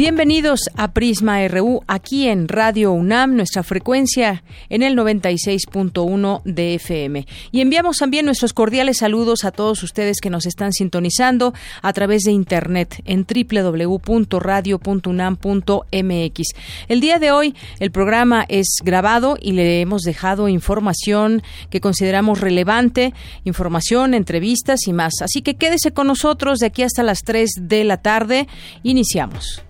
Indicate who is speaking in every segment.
Speaker 1: Bienvenidos a Prisma RU aquí en Radio UNAM, nuestra frecuencia en el 96.1 de FM. Y enviamos también nuestros cordiales saludos a todos ustedes que nos están sintonizando a través de internet en www.radio.unam.mx. El día de hoy el programa es grabado y le hemos dejado información que consideramos relevante, información, entrevistas y más. Así que quédese con nosotros de aquí hasta las 3 de la tarde. Iniciamos.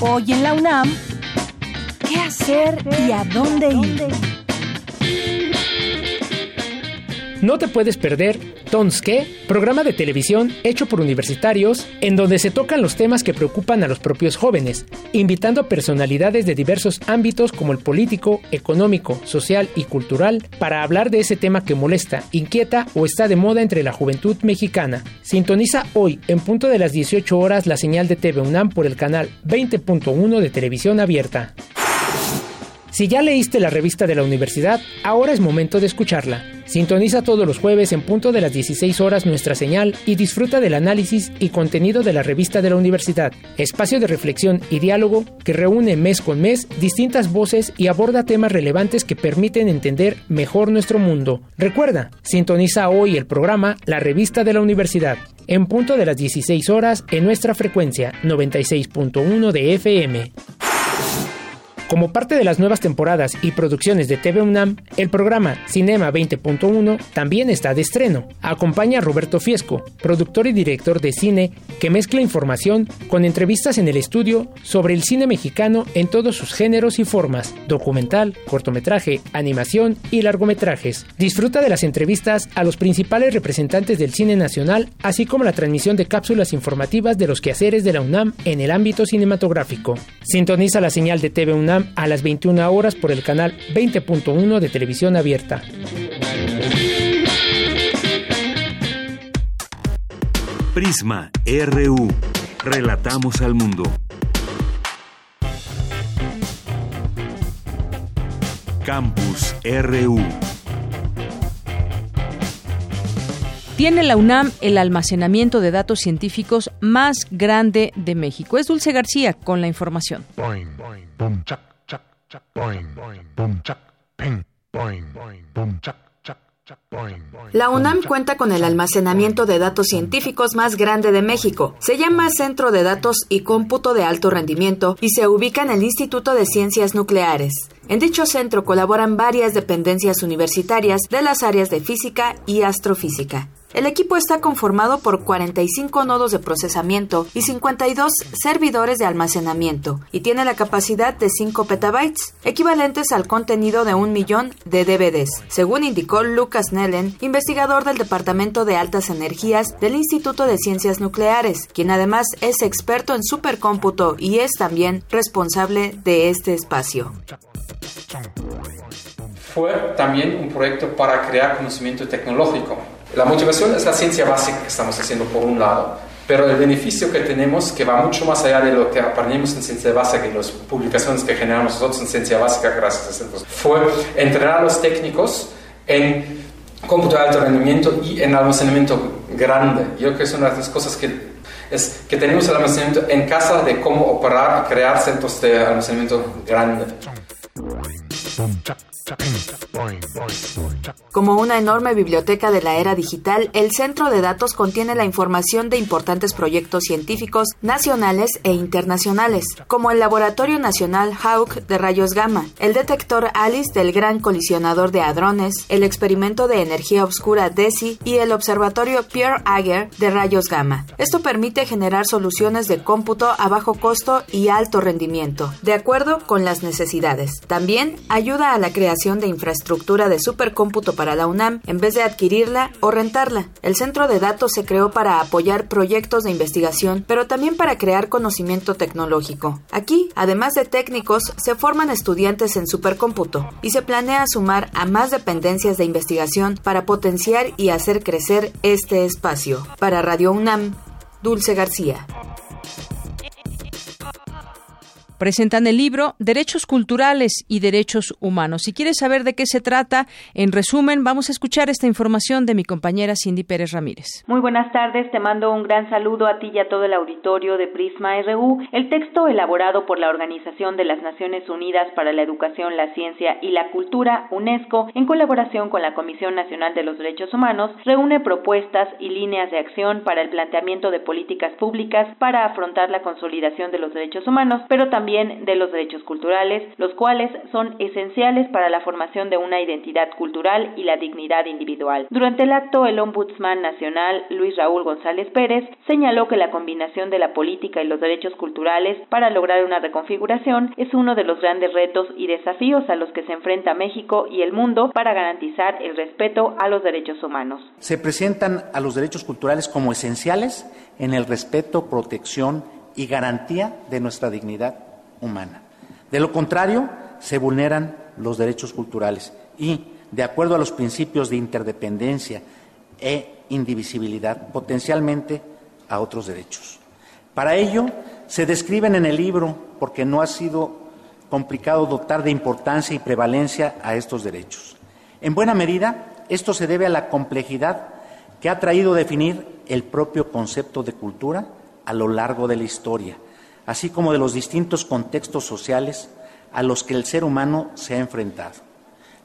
Speaker 2: Hoy en la UNAM, ¿qué hacer y a dónde ir?
Speaker 3: No te puedes perder Tonske, programa de televisión hecho por universitarios en donde se tocan los temas que preocupan a los propios jóvenes, invitando a personalidades de diversos ámbitos como el político, económico, social y cultural para hablar de ese tema que molesta, inquieta o está de moda entre la juventud mexicana. Sintoniza hoy en punto de las 18 horas la señal de TV UNAM por el canal 20.1 de televisión abierta. Si ya leíste la revista de la universidad, ahora es momento de escucharla. Sintoniza todos los jueves en punto de las 16 horas nuestra señal y disfruta del análisis y contenido de la revista de la universidad, espacio de reflexión y diálogo que reúne mes con mes distintas voces y aborda temas relevantes que permiten entender mejor nuestro mundo. Recuerda, sintoniza hoy el programa La revista de la universidad, en punto de las 16 horas en nuestra frecuencia 96.1 de FM. Como parte de las nuevas temporadas y producciones de TV UNAM, el programa Cinema 20.1 también está de estreno. Acompaña a Roberto Fiesco, productor y director de cine, que mezcla información con entrevistas en el estudio sobre el cine mexicano en todos sus géneros y formas, documental, cortometraje, animación y largometrajes. Disfruta de las entrevistas a los principales representantes del cine nacional, así como la transmisión de cápsulas informativas de los quehaceres de la UNAM en el ámbito cinematográfico. Sintoniza la señal de TV UNAM a las 21 horas por el canal 20.1 de televisión abierta.
Speaker 4: Prisma RU. Relatamos al mundo. Campus RU.
Speaker 1: Tiene la UNAM el almacenamiento de datos científicos más grande de México. Es Dulce García con la información.
Speaker 5: La UNAM cuenta con el almacenamiento de datos científicos más grande de México. Se llama Centro de Datos y Cómputo de Alto Rendimiento y se ubica en el Instituto de Ciencias Nucleares. En dicho centro colaboran varias dependencias universitarias de las áreas de física y astrofísica. El equipo está conformado por 45 nodos de procesamiento y 52 servidores de almacenamiento y tiene la capacidad de 5 petabytes, equivalentes al contenido de un millón de DVDs, según indicó Lucas Nellen, investigador del Departamento de Altas Energías del Instituto de Ciencias Nucleares, quien además es experto en supercómputo y es también responsable de este espacio.
Speaker 6: Fue también un proyecto para crear conocimiento tecnológico la motivación es la ciencia básica que estamos haciendo por un lado, pero el beneficio que tenemos, que va mucho más allá de lo que aprendimos en ciencia básica y las publicaciones que generamos nosotros en ciencia básica gracias a centros, fue entrenar a los técnicos en cómputo de alto rendimiento y en almacenamiento grande. Yo creo que es una de las cosas que, es que tenemos el almacenamiento en casa de cómo operar y crear centros de almacenamiento grande.
Speaker 5: Como una enorme biblioteca de la era digital, el centro de datos contiene la información de importantes proyectos científicos nacionales e internacionales, como el Laboratorio Nacional Hawk de rayos gamma, el detector ALICE del Gran Colisionador de Hadrones, el experimento de energía oscura DESI y el Observatorio Pierre Ager de rayos gamma. Esto permite generar soluciones de cómputo a bajo costo y alto rendimiento, de acuerdo con las necesidades. También ayuda a la creación de infraestructura de supercómputo para la UNAM en vez de adquirirla o rentarla. El centro de datos se creó para apoyar proyectos de investigación, pero también para crear conocimiento tecnológico. Aquí, además de técnicos, se forman estudiantes en supercómputo y se planea sumar a más dependencias de investigación para potenciar y hacer crecer este espacio. Para Radio UNAM, Dulce García
Speaker 1: presentan el libro Derechos Culturales y Derechos Humanos. Si quieres saber de qué se trata, en resumen, vamos a escuchar esta información de mi compañera Cindy Pérez Ramírez.
Speaker 7: Muy buenas tardes, te mando un gran saludo a ti y a todo el auditorio de Prisma RU. El texto elaborado por la Organización de las Naciones Unidas para la Educación, la Ciencia y la Cultura, UNESCO, en colaboración con la Comisión Nacional de los Derechos Humanos, reúne propuestas y líneas de acción para el planteamiento de políticas públicas para afrontar la consolidación de los derechos humanos, pero también de los derechos culturales, los cuales son esenciales para la formación de una identidad cultural y la dignidad individual. Durante el acto, el Ombudsman Nacional, Luis Raúl González Pérez, señaló que la combinación de la política y los derechos culturales para lograr una reconfiguración es uno de los grandes retos y desafíos a los que se enfrenta México y el mundo para garantizar el respeto a los derechos humanos.
Speaker 8: Se presentan a los derechos culturales como esenciales en el respeto, protección y garantía de nuestra dignidad humana. De lo contrario, se vulneran los derechos culturales y, de acuerdo a los principios de interdependencia e indivisibilidad, potencialmente a otros derechos. Para ello, se describen en el libro, porque no ha sido complicado dotar de importancia y prevalencia a estos derechos. En buena medida, esto se debe a la complejidad que ha traído definir el propio concepto de cultura a lo largo de la historia, así como de los distintos contextos sociales a los que el ser humano se ha enfrentado,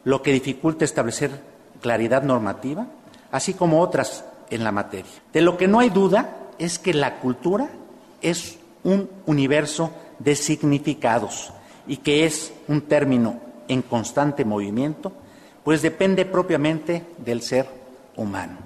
Speaker 8: lo que dificulta establecer claridad normativa, así como otras en la materia. De lo que no hay duda es que la cultura es un universo de significados y que es un término en constante movimiento, pues depende propiamente del ser humano.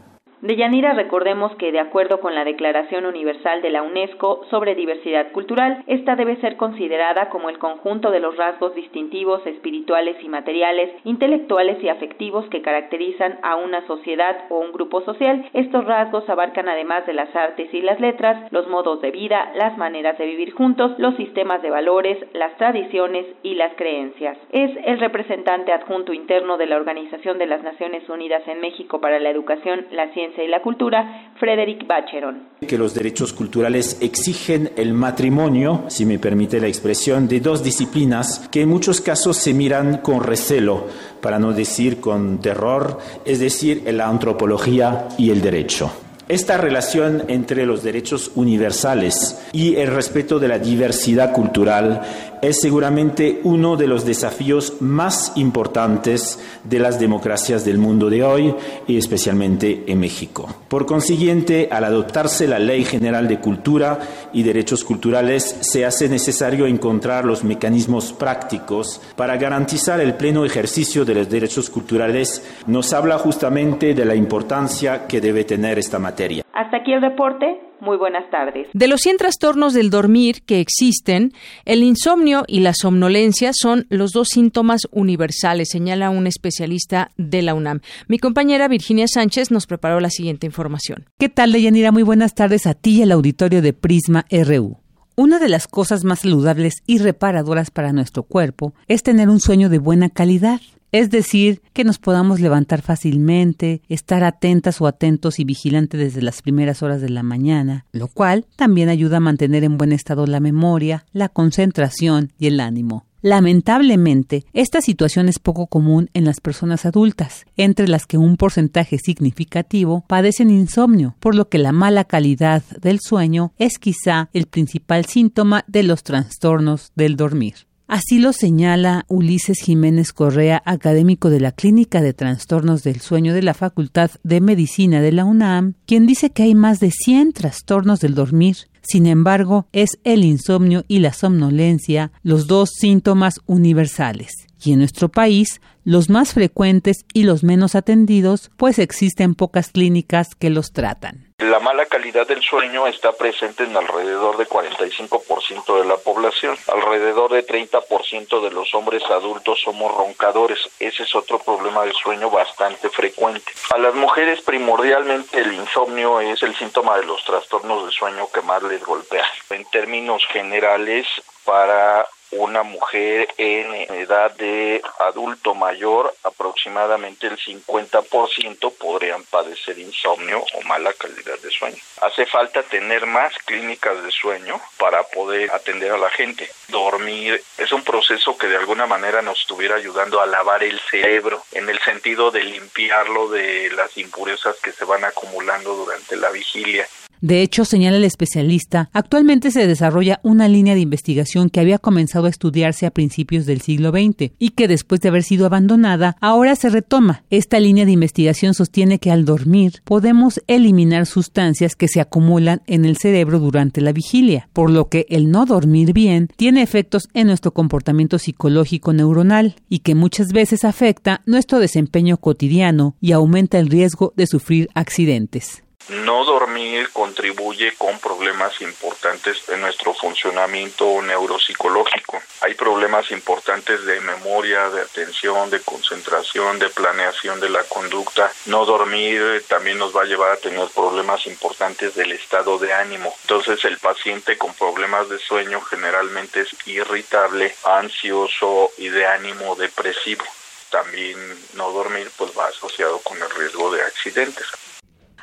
Speaker 7: De Yanira recordemos que de acuerdo con la Declaración Universal de la UNESCO sobre diversidad cultural, esta debe ser considerada como el conjunto de los rasgos distintivos espirituales y materiales, intelectuales y afectivos que caracterizan a una sociedad o un grupo social. Estos rasgos abarcan además de las artes y las letras, los modos de vida, las maneras de vivir juntos, los sistemas de valores, las tradiciones y las creencias. Es el representante adjunto interno de la Organización de las Naciones Unidas en México para la Educación, la Ciencia y la Cultura, Frederick Bacheron.
Speaker 9: Que los derechos culturales exigen el matrimonio, si me permite la expresión, de dos disciplinas que en muchos casos se miran con recelo, para no decir con terror, es decir, la antropología y el derecho. Esta relación entre los derechos universales y el respeto de la diversidad cultural es seguramente uno de los desafíos más importantes de las democracias del mundo de hoy y especialmente en México. Por consiguiente, al adoptarse la Ley General de Cultura y Derechos Culturales, se hace necesario encontrar los mecanismos prácticos para garantizar el pleno ejercicio de los derechos culturales. Nos habla justamente de la importancia que debe tener esta materia.
Speaker 7: Hasta aquí el reporte. Muy buenas tardes.
Speaker 1: De los 100 trastornos del dormir que existen, el insomnio y la somnolencia son los dos síntomas universales, señala un especialista de la UNAM. Mi compañera Virginia Sánchez nos preparó la siguiente información.
Speaker 10: ¿Qué tal, Deyanira? Muy buenas tardes a ti y al auditorio de Prisma RU. Una de las cosas más saludables y reparadoras para nuestro cuerpo es tener un sueño de buena calidad. Es decir, que nos podamos levantar fácilmente, estar atentas o atentos y vigilantes desde las primeras horas de la mañana, lo cual también ayuda a mantener en buen estado la memoria, la concentración y el ánimo. Lamentablemente, esta situación es poco común en las personas adultas, entre las que un porcentaje significativo padecen insomnio, por lo que la mala calidad del sueño es quizá el principal síntoma de los trastornos del dormir. Así lo señala Ulises Jiménez Correa, académico de la Clínica de Trastornos del Sueño de la Facultad de Medicina de la UNAM, quien dice que hay más de 100 trastornos del dormir. Sin embargo, es el insomnio y la somnolencia los dos síntomas universales. Y en nuestro país, los más frecuentes y los menos atendidos, pues existen pocas clínicas que los tratan.
Speaker 11: La mala calidad del sueño está presente en alrededor de 45% de la población. Alrededor de 30% de los hombres adultos somos roncadores. Ese es otro problema del sueño bastante frecuente. A las mujeres primordialmente el insomnio es el síntoma de los trastornos de sueño que más les golpea. En términos generales, para una mujer en edad de adulto mayor, aproximadamente el 50% podrían padecer insomnio o mala calidad de sueño. Hace falta tener más clínicas de sueño para poder atender a la gente. Dormir es un proceso que de alguna manera nos estuviera ayudando a lavar el cerebro en el sentido de limpiarlo de las impurezas que se van acumulando durante la vigilia.
Speaker 10: De hecho, señala el especialista, actualmente se desarrolla una línea de investigación que había comenzado a estudiarse a principios del siglo XX y que después de haber sido abandonada, ahora se retoma. Esta línea de investigación sostiene que al dormir podemos eliminar sustancias que se acumulan en el cerebro durante la vigilia, por lo que el no dormir bien tiene efectos en nuestro comportamiento psicológico neuronal y que muchas veces afecta nuestro desempeño cotidiano y aumenta el riesgo de sufrir accidentes.
Speaker 11: No dormir contribuye con problemas importantes en nuestro funcionamiento neuropsicológico. Hay problemas importantes de memoria, de atención, de concentración, de planeación de la conducta. No dormir también nos va a llevar a tener problemas importantes del estado de ánimo. Entonces el paciente con problemas de sueño generalmente es irritable, ansioso y de ánimo depresivo. También no dormir pues va asociado con el riesgo de accidentes.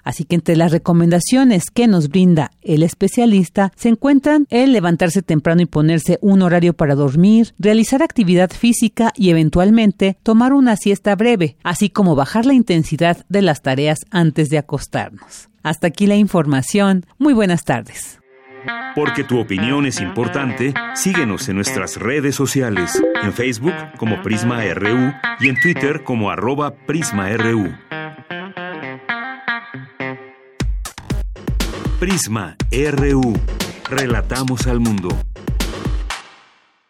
Speaker 10: Así que entre las recomendaciones que nos brinda el especialista se encuentran el levantarse temprano y ponerse un horario para dormir, realizar actividad física y eventualmente tomar una siesta breve, así como bajar la intensidad de las tareas antes de acostarnos. Hasta aquí la información. Muy buenas tardes.
Speaker 4: Porque tu opinión es importante, síguenos en nuestras redes sociales, en Facebook como Prisma RU y en Twitter como arroba PrismaRU. Prisma RU. Relatamos al mundo.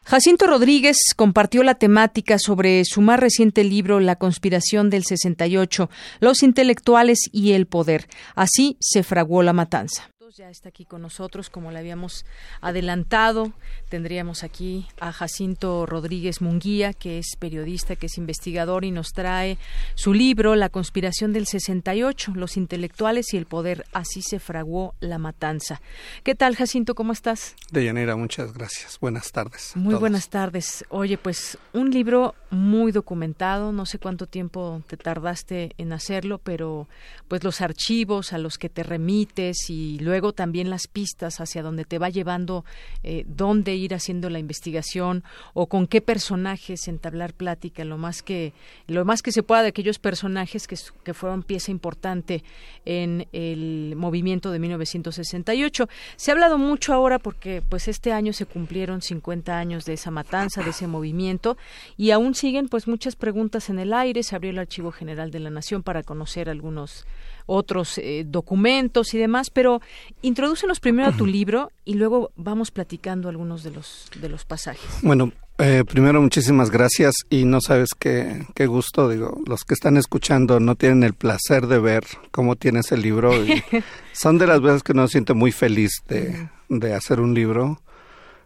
Speaker 1: Jacinto Rodríguez compartió la temática sobre su más reciente libro La conspiración del 68, los intelectuales y el poder. Así se fraguó la matanza ya está aquí con nosotros, como le habíamos adelantado. Tendríamos aquí a Jacinto Rodríguez Munguía, que es periodista, que es investigador y nos trae su libro La conspiración del 68, los intelectuales y el poder. Así se fraguó la matanza. ¿Qué tal, Jacinto? ¿Cómo estás?
Speaker 12: Deyanira, muchas gracias. Buenas tardes.
Speaker 1: Muy buenas tardes. Oye, pues un libro muy documentado. No sé cuánto tiempo te tardaste en hacerlo, pero pues los archivos a los que te remites y luego también las pistas hacia donde te va llevando eh, dónde ir haciendo la investigación o con qué personajes entablar plática, lo más que lo más que se pueda de aquellos personajes que, que fueron pieza importante en el movimiento de 1968. Se ha hablado mucho ahora porque pues este año se cumplieron 50 años de esa matanza, de ese movimiento y aún siguen pues muchas preguntas en el aire. Se abrió el Archivo General de la Nación para conocer algunos otros eh, documentos y demás, pero introdúcenos primero a tu libro y luego vamos platicando algunos de los, de los pasajes.
Speaker 12: Bueno, eh, primero muchísimas gracias y no sabes qué, qué gusto, digo, los que están escuchando no tienen el placer de ver cómo tienes el libro. son de las veces que uno siente muy feliz de, de hacer un libro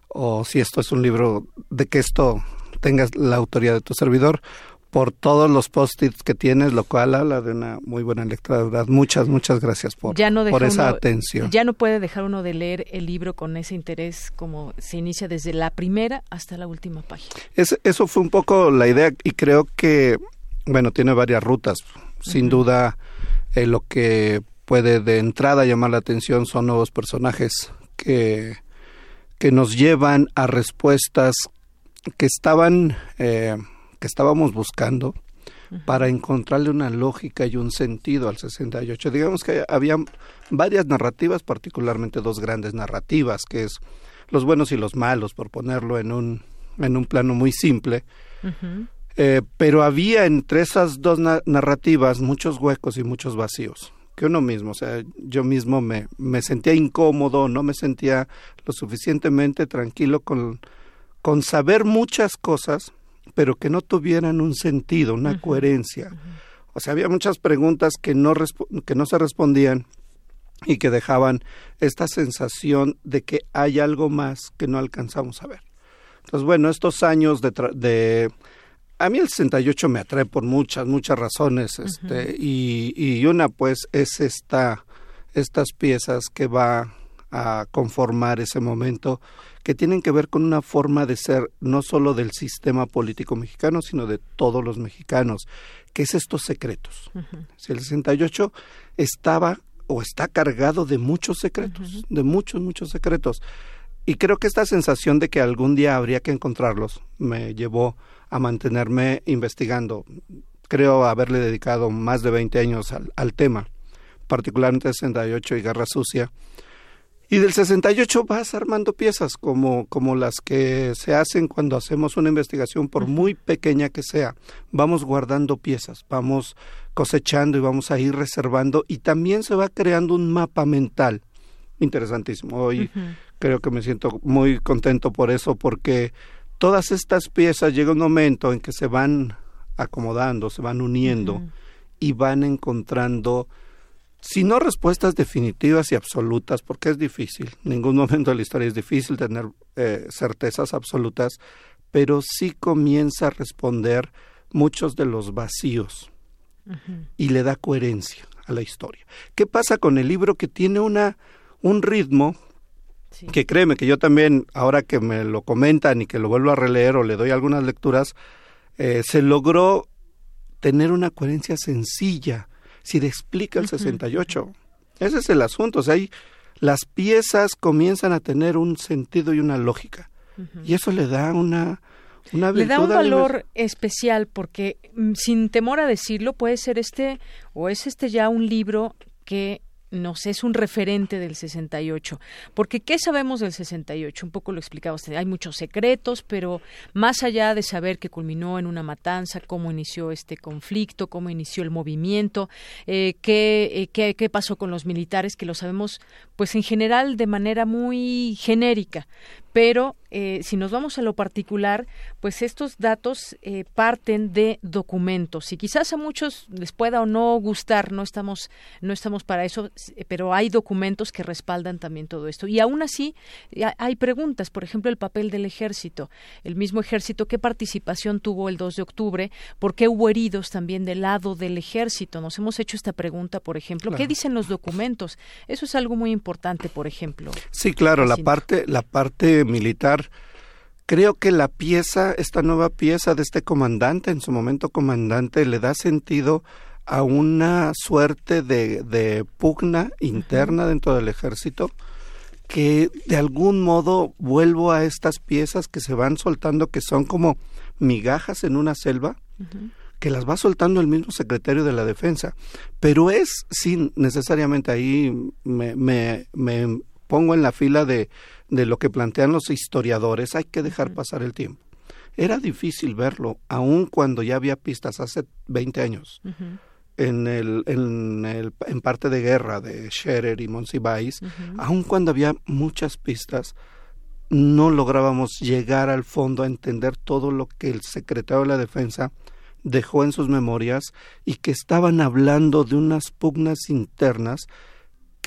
Speaker 12: o si esto es un libro, de que esto tengas la autoría de tu servidor por todos los post-its que tienes, lo cual habla de una muy buena lectura. verdad, muchas, muchas gracias por, por esa atención.
Speaker 1: Ya no puede dejar uno de leer el libro con ese interés como se inicia desde la primera hasta la última página.
Speaker 12: eso fue un poco la idea y creo que, bueno, tiene varias rutas. Sin duda, eh, lo que puede de entrada llamar la atención son nuevos personajes que, que nos llevan a respuestas que estaban... Eh, que estábamos buscando para encontrarle una lógica y un sentido al 68. Digamos que había varias narrativas, particularmente dos grandes narrativas, que es los buenos y los malos, por ponerlo en un en un plano muy simple. Eh, pero había entre esas dos narrativas muchos huecos y muchos vacíos que uno mismo, o sea, yo mismo me, me sentía incómodo, no me sentía lo suficientemente tranquilo con, con saber muchas cosas, pero que no tuvieran un sentido, una coherencia. O sea, había muchas preguntas que no, que no se respondían y que dejaban esta sensación de que hay algo más que no alcanzamos a ver. Entonces, bueno, estos años de, de a mí el 68 me atrae por muchas, muchas razones, este, y, y una pues es esta, estas piezas que va a conformar ese momento, que tienen que ver con una forma de ser no solo del sistema político mexicano, sino de todos los mexicanos, que es estos secretos. Si el 68 estaba o está cargado de muchos secretos, de muchos, muchos secretos. Y creo que esta sensación de que algún día habría que encontrarlos me llevó a mantenerme investigando. Creo haberle dedicado más de 20 años al, al tema, particularmente 68 y Guerra Sucia. Y del 68 vas armando piezas como, como las que se hacen cuando hacemos una investigación, por muy pequeña que sea. Vamos guardando piezas, vamos cosechando y vamos a ir reservando y también se va creando un mapa mental interesantísimo. Hoy creo que me siento muy contento por eso, porque todas estas piezas llega un momento en que se van acomodando, se van uniendo y van encontrando, si no respuestas definitivas y absolutas, porque es difícil, ningún momento de la historia es difícil tener eh, certezas absolutas, pero sí comienza a responder muchos de los vacíos y le da coherencia a la historia. ¿Qué pasa con el libro que tiene una un ritmo que créeme que yo también, ahora que me lo comentan y que lo vuelvo a releer o le doy algunas lecturas, eh, se logró tener una coherencia sencilla, si le explica el 68. Ese es el asunto, o sea, ahí las piezas comienzan a tener un sentido y una lógica. Y eso le da una, una
Speaker 1: Le da un valor especial porque, mm, sin temor a decirlo, puede ser este o es este ya un libro que nos es un referente del 68. Porque, ¿qué sabemos del 68? Un poco lo explicaba usted. Hay muchos secretos, pero más allá de saber que culminó en una matanza, cómo inició este conflicto, cómo inició el movimiento, eh, qué, eh, qué, qué pasó con los militares, que lo sabemos, pues en general de manera muy genérica pero eh, si nos vamos a lo particular, pues estos datos eh, parten de documentos y quizás a muchos les pueda o no gustar, no estamos, no estamos para eso, pero hay documentos que respaldan también todo esto. Y aún así hay preguntas, por ejemplo, el papel del ejército, el mismo ejército, ¿qué participación tuvo el 2 de octubre? ¿Por qué hubo heridos también del lado del ejército? Nos hemos hecho esta pregunta, por ejemplo, ¿qué dicen los documentos? Eso es algo muy importante, por ejemplo.
Speaker 12: Sí, claro, la parte, la parte militar. Creo que la pieza, esta nueva pieza de este comandante, en su momento comandante, le da sentido a una suerte de, de pugna interna dentro del ejército que de algún modo vuelvo a estas piezas que se van soltando, que son como migajas en una selva, que las va soltando el mismo secretario de la defensa. Pero es, sin necesariamente ahí me, me, me pongo en la fila de, de lo que plantean los historiadores, hay que dejar pasar el tiempo. Era difícil verlo, aun cuando ya había pistas hace 20 años. En, el, en, el, en parte de guerra de Scherer y Monsiváis, aun cuando había muchas pistas, no lográbamos llegar al fondo a entender todo lo que el secretario de la Defensa dejó en sus memorias y que estaban hablando de unas pugnas internas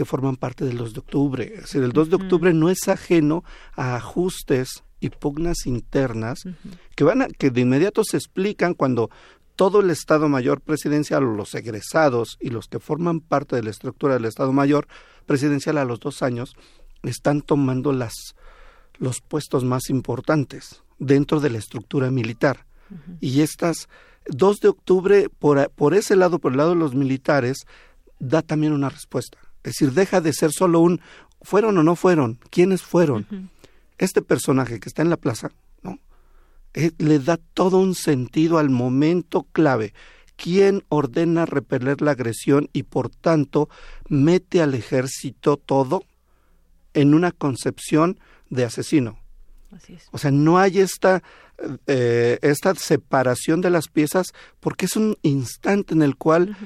Speaker 12: que forman parte del 2 de octubre. Es decir, el 2 de octubre no es ajeno a ajustes y pugnas internas que van a, que de inmediato se explican cuando todo el Estado Mayor presidencial o los egresados y los que forman parte de la estructura del Estado Mayor presidencial a los dos años están tomando las los puestos más importantes dentro de la estructura militar. Y estas 2 de octubre, por, por ese lado, por el lado de los militares, da también una respuesta. Es decir, deja de ser solo un fueron o no fueron, quiénes fueron. Este personaje que está en la plaza, ¿no? Eh, le da todo un sentido al momento clave. ¿Quién ordena repeler la agresión y por tanto mete al ejército todo en una concepción de asesino? O sea, no hay esta, eh, esta separación de las piezas porque es un instante en el cual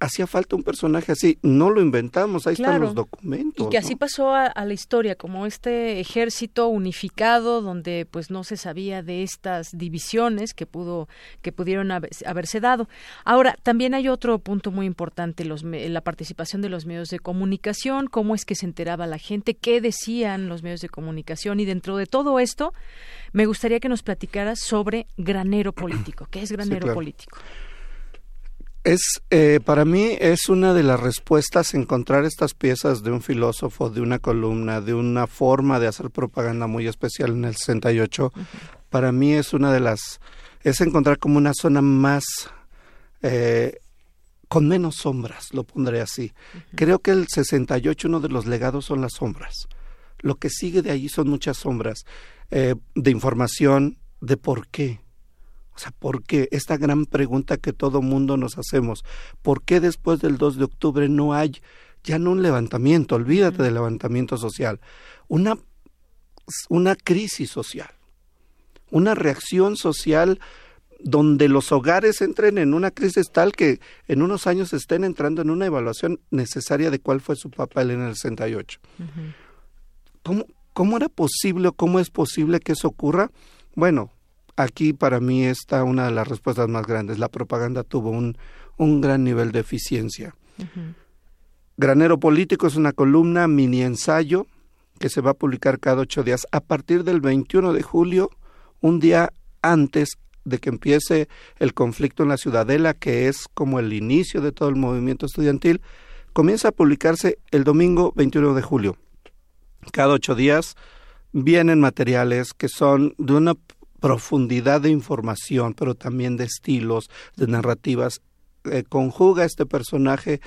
Speaker 12: hacía falta un personaje así. No lo inventamos, ahí están los documentos.
Speaker 1: Y que así pasó a, la historia, como este ejército unificado donde pues no se sabía de estas divisiones que pudo que pudieron haberse dado. Ahora, también hay otro punto muy importante, los, la participación de los medios de comunicación, cómo es que se enteraba la gente, qué decían los medios de comunicación y dentro de todo esto me gustaría que nos platicaras sobre granero político. ¿Qué es granero político?
Speaker 12: Es, eh, para mí es una de las respuestas encontrar estas piezas de un filósofo, de una columna, de una forma de hacer propaganda muy especial en el 68. Para mí es una de las, es encontrar como una zona más, eh, con menos sombras, lo pondré así. Creo que el 68 uno de los legados son las sombras. Lo que sigue de ahí son muchas sombras eh, de información, de por qué o sea, ¿por qué? Esta gran pregunta que todo mundo nos hacemos. ¿Por qué después del 2 de octubre no hay ya no un levantamiento, olvídate del levantamiento social, una, una crisis social, una reacción social donde los hogares entren en una crisis tal que en unos años estén entrando en una evaluación necesaria de cuál fue su papel en el 68. ¿Cómo, ¿Cómo era posible o cómo es posible que eso ocurra? Bueno, aquí para mí está una de las respuestas más grandes. La propaganda tuvo un, un gran nivel de eficiencia. Granero Político es una columna mini ensayo que se va a publicar cada ocho días a partir del 21 de julio, un día antes de que empiece el conflicto en la Ciudadela, que es como el inicio de todo el movimiento estudiantil, comienza a publicarse el domingo 21 de julio. Cada ocho días vienen materiales que son de una profundidad de información, pero también de estilos, de narrativas. Eh, conjuga este personaje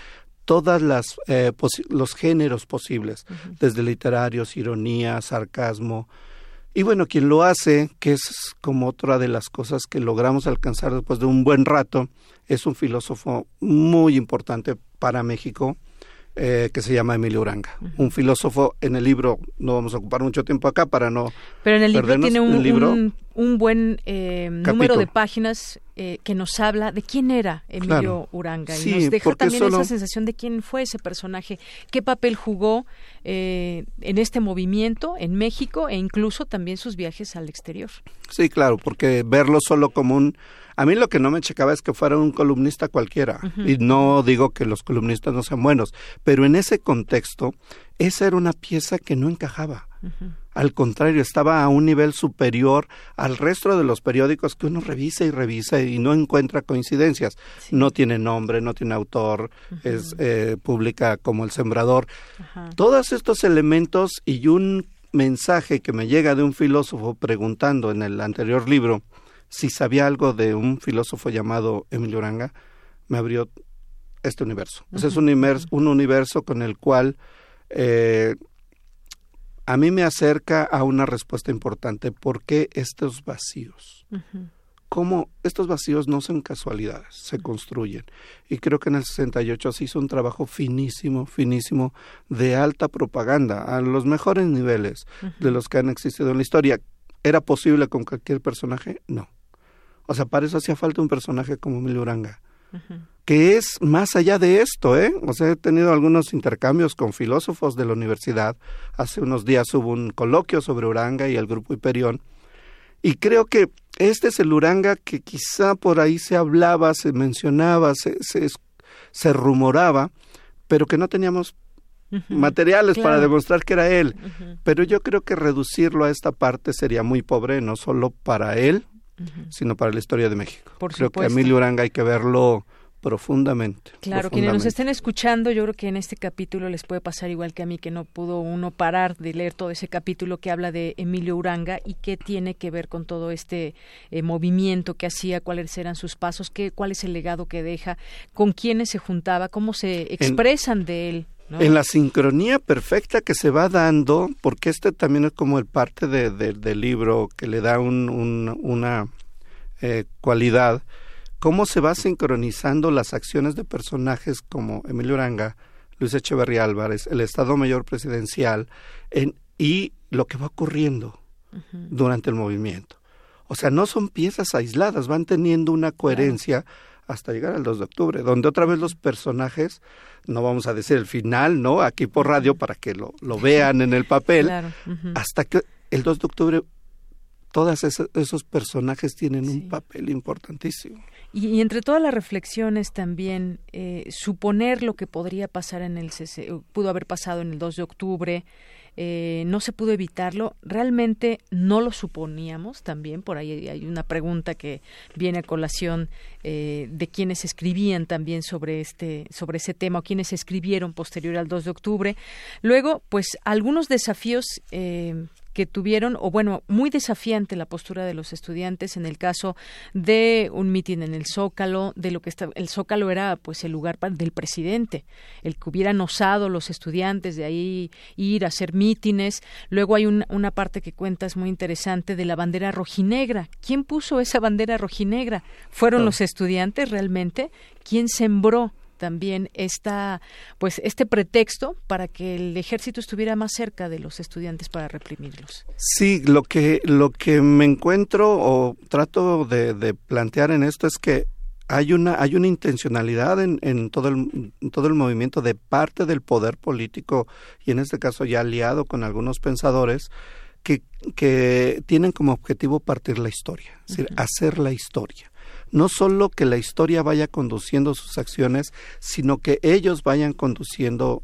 Speaker 12: todas las eh, los géneros posibles, desde literarios, ironía, sarcasmo. Y bueno, quien lo hace, que es como otra de las cosas que logramos alcanzar después de un buen rato, es un filósofo muy importante para México, eh, que se llama Emilio Uranga, un filósofo en el libro, no vamos a ocupar mucho tiempo acá para no...
Speaker 1: Pero en el libro tiene un, un, buen eh, número de páginas eh, que nos habla de quién era Emilio Uranga y nos deja también esa sensación de quién fue ese personaje, qué papel jugó en este movimiento en México e incluso también sus viajes al exterior.
Speaker 12: Sí, claro, porque verlo solo como un a mí lo que no me checaba es que fuera un columnista cualquiera. Y no digo que los columnistas no sean buenos, pero en ese contexto, esa era una pieza que no encajaba. Al contrario, estaba a un nivel superior al resto de los periódicos que uno revisa y revisa y no encuentra coincidencias. No tiene nombre, no tiene autor, es eh, pública como El Sembrador. Todos estos elementos y un mensaje que me llega de un filósofo preguntando en el anterior libro si sabía algo de un filósofo llamado Emilio Uranga, me abrió este universo. es un, un universo con el cual eh, a mí me acerca a una respuesta importante. ¿Por qué estos vacíos? ¿Cómo estos vacíos no son casualidades, se construyen? Y creo que en el 68 se hizo un trabajo finísimo, finísimo, de alta propaganda, a los mejores niveles de los que han existido en la historia. ¿Era posible con cualquier personaje? No. O sea, para eso hacía falta un personaje como Emilio Uranga, que es más allá de esto, ¿eh? O sea, he tenido algunos intercambios con filósofos de la universidad. Hace unos días hubo un coloquio sobre Uranga y el grupo Hiperión. Y creo que este es el Uranga que quizá por ahí se hablaba, se mencionaba, se, se, rumoraba, pero que no teníamos materiales para demostrar que era él. Pero yo creo que reducirlo a esta parte sería muy pobre, no solo para él, sino para la historia de México. creo que Emilio Uranga hay que verlo profundamente.
Speaker 1: Claro, quienes nos estén escuchando, yo creo que en este capítulo les puede pasar igual que a mí, que no pudo uno parar de leer todo ese capítulo que habla de Emilio Uranga y qué tiene que ver con todo este eh, movimiento que hacía, cuáles eran sus pasos, qué, cuál es el legado que deja, con quiénes se juntaba, cómo se expresan de él.
Speaker 12: En la sincronía perfecta que se va dando, porque este también es como el parte de, del libro que le da un, una eh, cualidad, cómo se va sincronizando las acciones de personajes como Emilio Uranga, Luis Echeverría Álvarez, el Estado Mayor Presidencial, en, y lo que va ocurriendo. durante el movimiento. O sea, no son piezas aisladas, van teniendo una coherencia hasta llegar al 2 de octubre, donde otra vez los personajes, no vamos a decir el final, ¿no? Aquí por radio para que lo, lo vean en el papel, hasta que el 2 de octubre todos esos, personajes tienen un papel importantísimo.
Speaker 1: Y, entre todas las reflexiones también, eh, suponer lo que podría pasar en el pudo haber pasado en el 2 de octubre, eh, no se pudo evitarlo, realmente no lo suponíamos también, por ahí hay una pregunta que viene a colación eh, de quienes escribían también sobre este sobre ese tema o quienes escribieron posterior al 2 de octubre. Luego, pues algunos desafíos eh, que tuvieron, o bueno, muy desafiante la postura de los estudiantes en el caso de un mitin en el Zócalo, de lo que está, el Zócalo era pues el lugar del presidente, el que hubieran osado los estudiantes de ahí ir a hacer mítines. Luego hay una parte que cuentas muy interesante de la bandera rojinegra. ¿Quién puso esa bandera rojinegra? ¿Fueron los estudiantes realmente? ¿Quién sembró también esta, pues, este pretexto para que el ejército estuviera más cerca de los estudiantes para reprimirlos.
Speaker 12: Sí, lo que, lo que me encuentro o trato de, plantear en esto es que hay una, hay una intencionalidad en, en, todo el, todo el movimiento de parte del poder político y en este caso ya aliado con algunos pensadores que, que tienen como objetivo partir la historia, es decir, hacer la historia no solo que la historia vaya conduciendo sus acciones, sino que ellos vayan conduciendo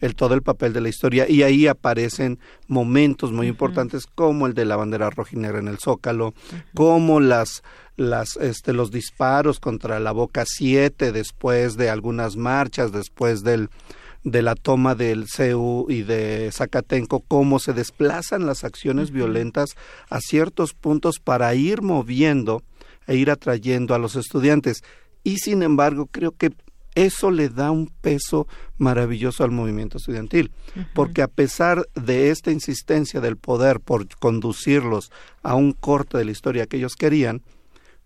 Speaker 12: el todo el papel de la historia. Y ahí aparecen momentos muy importantes como el de la bandera rojinegra en el Zócalo, como las las este los disparos contra la Boca 7 después de algunas marchas, después del de la toma del CEU y de Zacatenco, cómo se desplazan las acciones violentas a ciertos puntos para ir moviendo e ir atrayendo a los estudiantes. Y sin embargo, creo que eso le da un peso maravilloso al movimiento estudiantil, porque a pesar de esta insistencia del poder por conducirlos a un corte de la historia que ellos querían,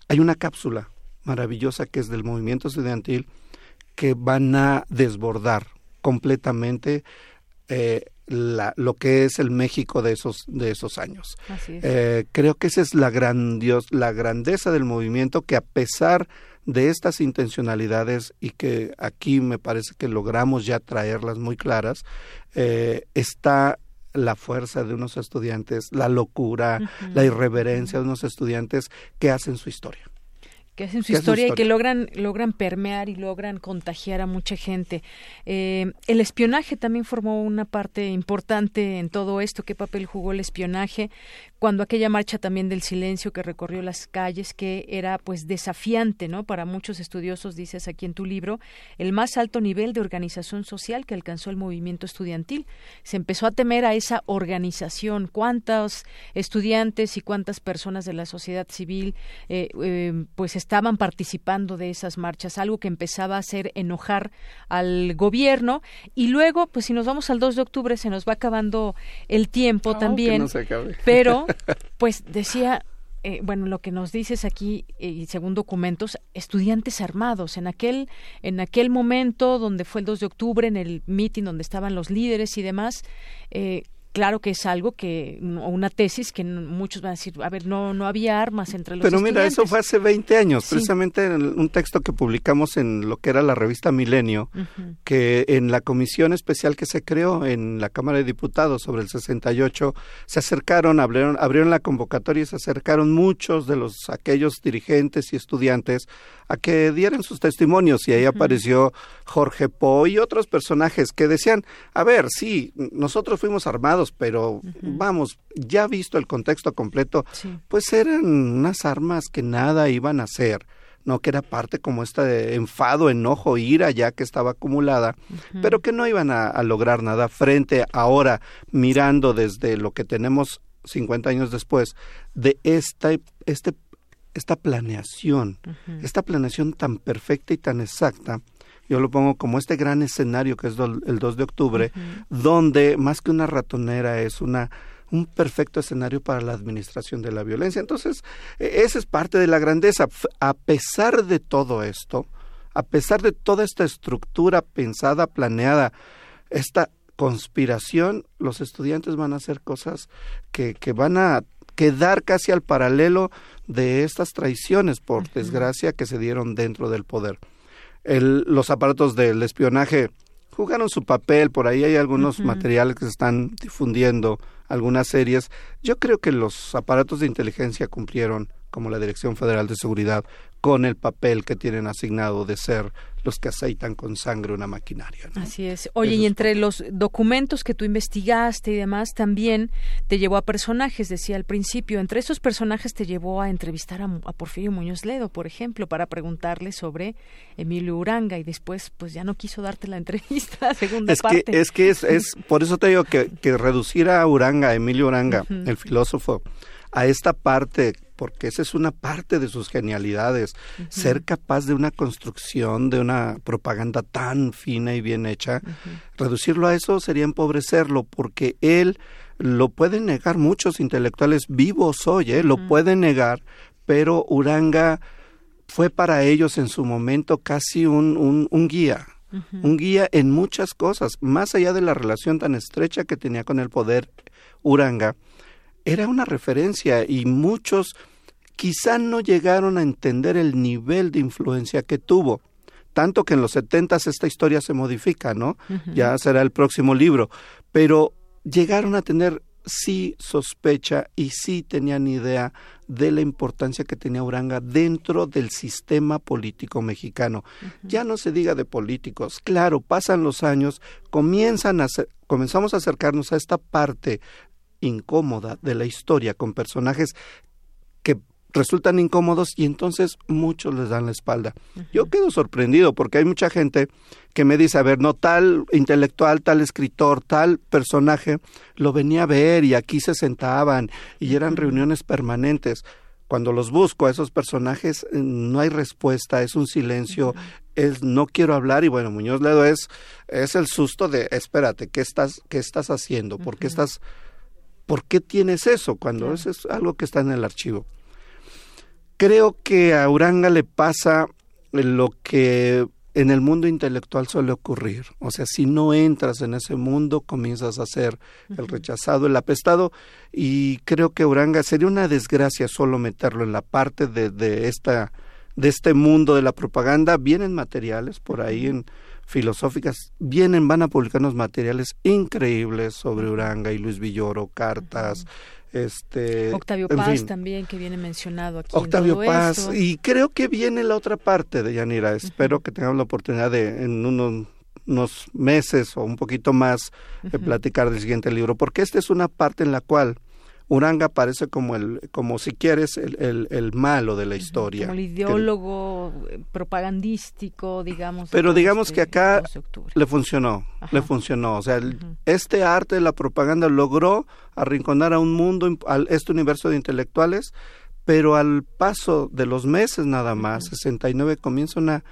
Speaker 12: hay una cápsula maravillosa que es del movimiento estudiantil que van a desbordar completamente eh, la, lo que es el México de esos de esos años. Eh, creo que esa es la grandios, la grandeza del movimiento que a pesar de estas intencionalidades y que aquí me parece que logramos ya traerlas muy claras, eh, está la fuerza de unos estudiantes, la locura, la irreverencia de unos estudiantes que hacen su historia
Speaker 1: que hacen su historia, y que logran logran permear y logran contagiar a mucha gente. Eh, el espionaje también formó una parte importante en todo esto. ¿Qué papel jugó el espionaje? cuando aquella marcha también del silencio que recorrió las calles, que era pues desafiante, ¿no? Para muchos estudiosos, dices aquí en tu libro, el más alto nivel de organización social que alcanzó el movimiento estudiantil. Se empezó a temer a esa organización. ¿Cuántos estudiantes y cuántas personas de la sociedad civil eh, eh, pues estaban participando de esas marchas? Algo que empezaba a hacer enojar al gobierno. Y luego, pues si nos vamos al 2 de octubre, se nos va acabando el tiempo también. Pero pues decía eh, bueno, lo que nos dices aquí, eh, y según documentos, estudiantes armados. En aquel, en aquel momento, donde fue el 2 de octubre, en el mitin donde estaban los líderes y demás, eh, claro que es algo que o una tesis que muchos van a decir a ver no no había armas entre los
Speaker 12: pero mira eso fue hace 20 años precisamente en un texto que publicamos en lo que era la revista Milenio que en la comisión especial que se creó en la Cámara de Diputados sobre el 68 se acercaron abrieron abrieron la convocatoria y se acercaron muchos de los aquellos dirigentes y estudiantes a que dieran sus testimonios. Y ahí apareció Jorge Po y otros personajes que decían, a ver, sí, nosotros fuimos armados, pero vamos, ya visto el contexto completo, pues eran unas armas que nada iban a hacer. No, que era parte como este enfado, enojo, ira ya que estaba acumulada, pero que no iban a, lograr nada. Frente ahora, mirando desde lo que tenemos 50 años después, de esta, este esta planeación, esta planeación tan perfecta y tan exacta, yo lo pongo como este gran escenario que es el 2 de octubre, donde más que una ratonera es una un perfecto escenario para la administración de la violencia. Entonces, e, esa es parte de la grandeza. A pesar de todo esto, a pesar de toda esta estructura pensada, planeada, esta conspiración, los estudiantes van a hacer cosas que, que van a quedar casi al paralelo de estas traiciones, por desgracia, que se dieron dentro del poder. El, los aparatos del espionaje jugaron su papel, por ahí hay algunos materiales que se están difundiendo, algunas series. Yo creo que los aparatos de inteligencia cumplieron, como la Dirección Federal de Seguridad, con el papel que tienen asignado de ser los que aceitan con sangre una maquinaria.
Speaker 1: Así es. Oye, y entre los documentos que tú investigaste y demás, también te llevó a personajes, decía al principio. Entre esos personajes te llevó a entrevistar a, Porfirio Muñoz Ledo, por ejemplo, para preguntarle sobre Emilio Uranga y después, pues ya no quiso darte la entrevista, segunda
Speaker 12: es
Speaker 1: parte.
Speaker 12: Que, es que es, es, por eso te digo que, que reducir a Uranga, a Emilio Uranga, el filósofo, a esta parte porque esa es una parte de sus genialidades, ser capaz de una construcción, de una propaganda tan fina y bien hecha, reducirlo a eso sería empobrecerlo, porque él lo pueden negar muchos intelectuales vivos hoy, ¿eh? lo pueden negar, pero Uranga fue para ellos en su momento casi un, un, un guía, un guía en muchas cosas, más allá de la relación tan estrecha que tenía con el poder Uranga, era una referencia y muchos quizá no llegaron a entender el nivel de influencia que tuvo. Tanto que en los setentas esta historia se modifica, ¿no? Ya será el próximo libro. Pero llegaron a tener sí sospecha y sí tenían idea de la importancia que tenía Uranga dentro del sistema político mexicano. Ya no se diga de políticos, claro, pasan los años, comienzan a comenzamos a acercarnos a esta parte incómoda de la historia con personajes que resultan incómodos y entonces muchos les dan la espalda. Yo quedo sorprendido porque hay mucha gente que me dice, a ver, no tal intelectual, tal escritor, tal personaje, lo venía a ver y aquí se sentaban y eran reuniones permanentes. Cuando los busco a esos personajes no hay respuesta, es un silencio, es no quiero hablar y bueno, Muñoz Ledo es es el susto de espérate, ¿qué estás qué estás haciendo? ¿Por qué estás ¿Por qué tienes eso cuando eso es algo que está en el archivo? Creo que a Uranga le pasa lo que en el mundo intelectual suele ocurrir. O sea, si no entras en ese mundo, comienzas a ser el rechazado, el apestado, y creo que Uranga sería una desgracia solo meterlo en la parte de, de esta de este mundo de la propaganda. Vienen materiales por ahí en filosóficas, vienen, van a publicarnos materiales increíbles sobre Uranga y Luis Villoro, cartas, este
Speaker 1: Octavio Paz también que viene mencionado aquí
Speaker 12: Octavio
Speaker 1: en
Speaker 12: Paz y creo que viene la otra parte de Yanira espero que tengamos la oportunidad de en unos, unos meses o un poquito más de platicar del siguiente libro porque esta es una parte en la cual Uranga parece como el, como si quieres, el, el, el malo de la historia.
Speaker 1: Como el ideólogo eh, propagandístico, digamos.
Speaker 12: Pero digamos que acá le funcionó, le funcionó. O sea, este arte de la propaganda logró arrinconar a un mundo, a este universo de intelectuales, pero al paso de los meses nada más, 69, comienza una,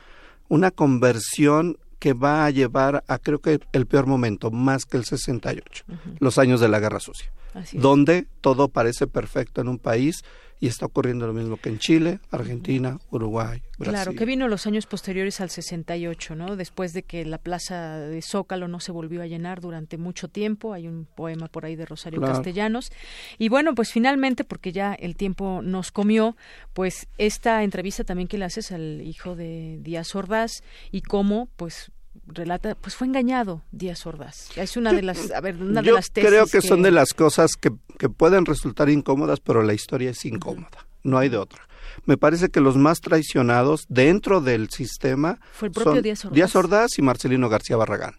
Speaker 12: una conversión que va a llevar a creo que el peor momento, más que el 68, los años de la Guerra Sucia donde todo parece perfecto en un país y está ocurriendo lo mismo que en Chile, Argentina, Uruguay, Brasil.
Speaker 1: Claro, que vino los años posteriores al 68, ¿no? Después de que la plaza de Zócalo no se volvió a llenar durante mucho tiempo, hay un poema por ahí de Rosario Castellanos. Y bueno, pues finalmente, porque ya el tiempo nos comió, pues esta entrevista también que le haces al hijo de Díaz Ordaz y cómo, pues relata, pues fue engañado Díaz Ordaz. Es una de las, a ver, una de las tesis
Speaker 12: creo que, son de las cosas que, que pueden resultar incómodas, pero la historia es incómoda, no hay de otra. Me parece que los más traicionados dentro del sistema
Speaker 1: fue el propio
Speaker 12: son
Speaker 1: Díaz Ordaz.
Speaker 12: Díaz Ordaz y Marcelino García Barragán.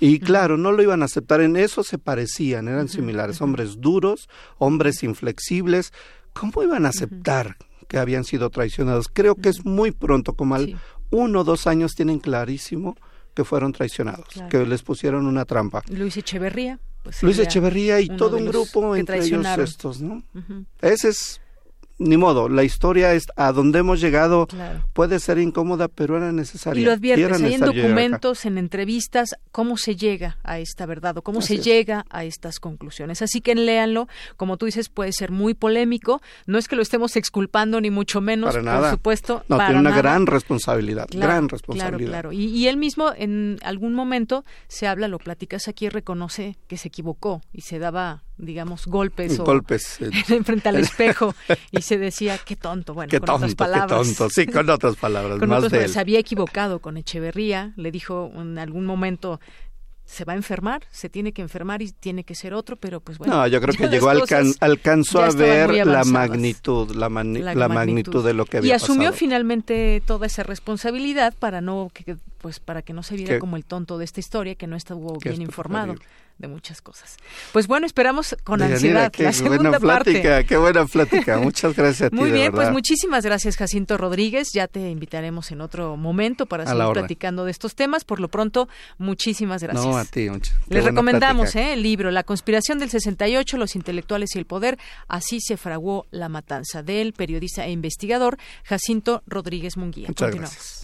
Speaker 12: Y claro, no lo iban a aceptar, en eso se parecían, eran similares, hombres duros, hombres inflexibles. ¿Cómo iban a aceptar que habían sido traicionados? Creo que es muy pronto, como al uno o dos años tienen clarísimo que fueron traicionados, que les pusieron una trampa.
Speaker 1: Luis Echeverría.
Speaker 12: Pues Luis Echeverría y todo un grupo entre ellos estos, ¿no? Ese es ni modo, la historia es a donde hemos llegado puede ser incómoda, pero era necesaria.
Speaker 1: Y lo adviertes, hay en documentos, en entrevistas, cómo se llega a esta verdad o cómo se llega a estas conclusiones. Así que léanlo, como tú dices, puede ser muy polémico, no es que lo estemos exculpando ni mucho menos, por supuesto.
Speaker 12: No, tiene una gran responsabilidad, gran responsabilidad.
Speaker 1: Claro, claro. Y, y él mismo en algún momento se habla, lo platicas aquí, reconoce que se equivocó y se daba digamos, golpes, o
Speaker 12: golpes
Speaker 1: frente al espejo y se decía, qué tonto, bueno, con otras palabras.
Speaker 12: Qué tonto, sí, con otras palabras, más de
Speaker 1: Se había equivocado con Echeverría, le dijo en algún momento, se va a enfermar, se tiene que enfermar y tiene que ser otro, pero pues bueno.
Speaker 12: No, yo creo que llegó alcanzó a ver la magnitud, la, magnitud. de lo que había
Speaker 1: Y asumió finalmente toda esa responsabilidad para no que pues para que no se viera como el tonto de esta historia, que no estuvo bien informado de muchas cosas. Pues bueno, esperamos con ansiedad
Speaker 12: qué la segunda buena plática, Qué buena plática, muchas gracias a ti.
Speaker 1: Muy bien, pues muchísimas gracias Jacinto Rodríguez, ya te invitaremos en otro momento para seguir platicando de estos temas. Por lo pronto, muchísimas gracias.
Speaker 12: No, a ti, muchas.
Speaker 1: Les recomendamos ¿eh? el libro La conspiración del 68, los intelectuales y el poder, así se fraguó la matanza del periodista e investigador Jacinto Rodríguez Munguía.
Speaker 12: Muchas gracias.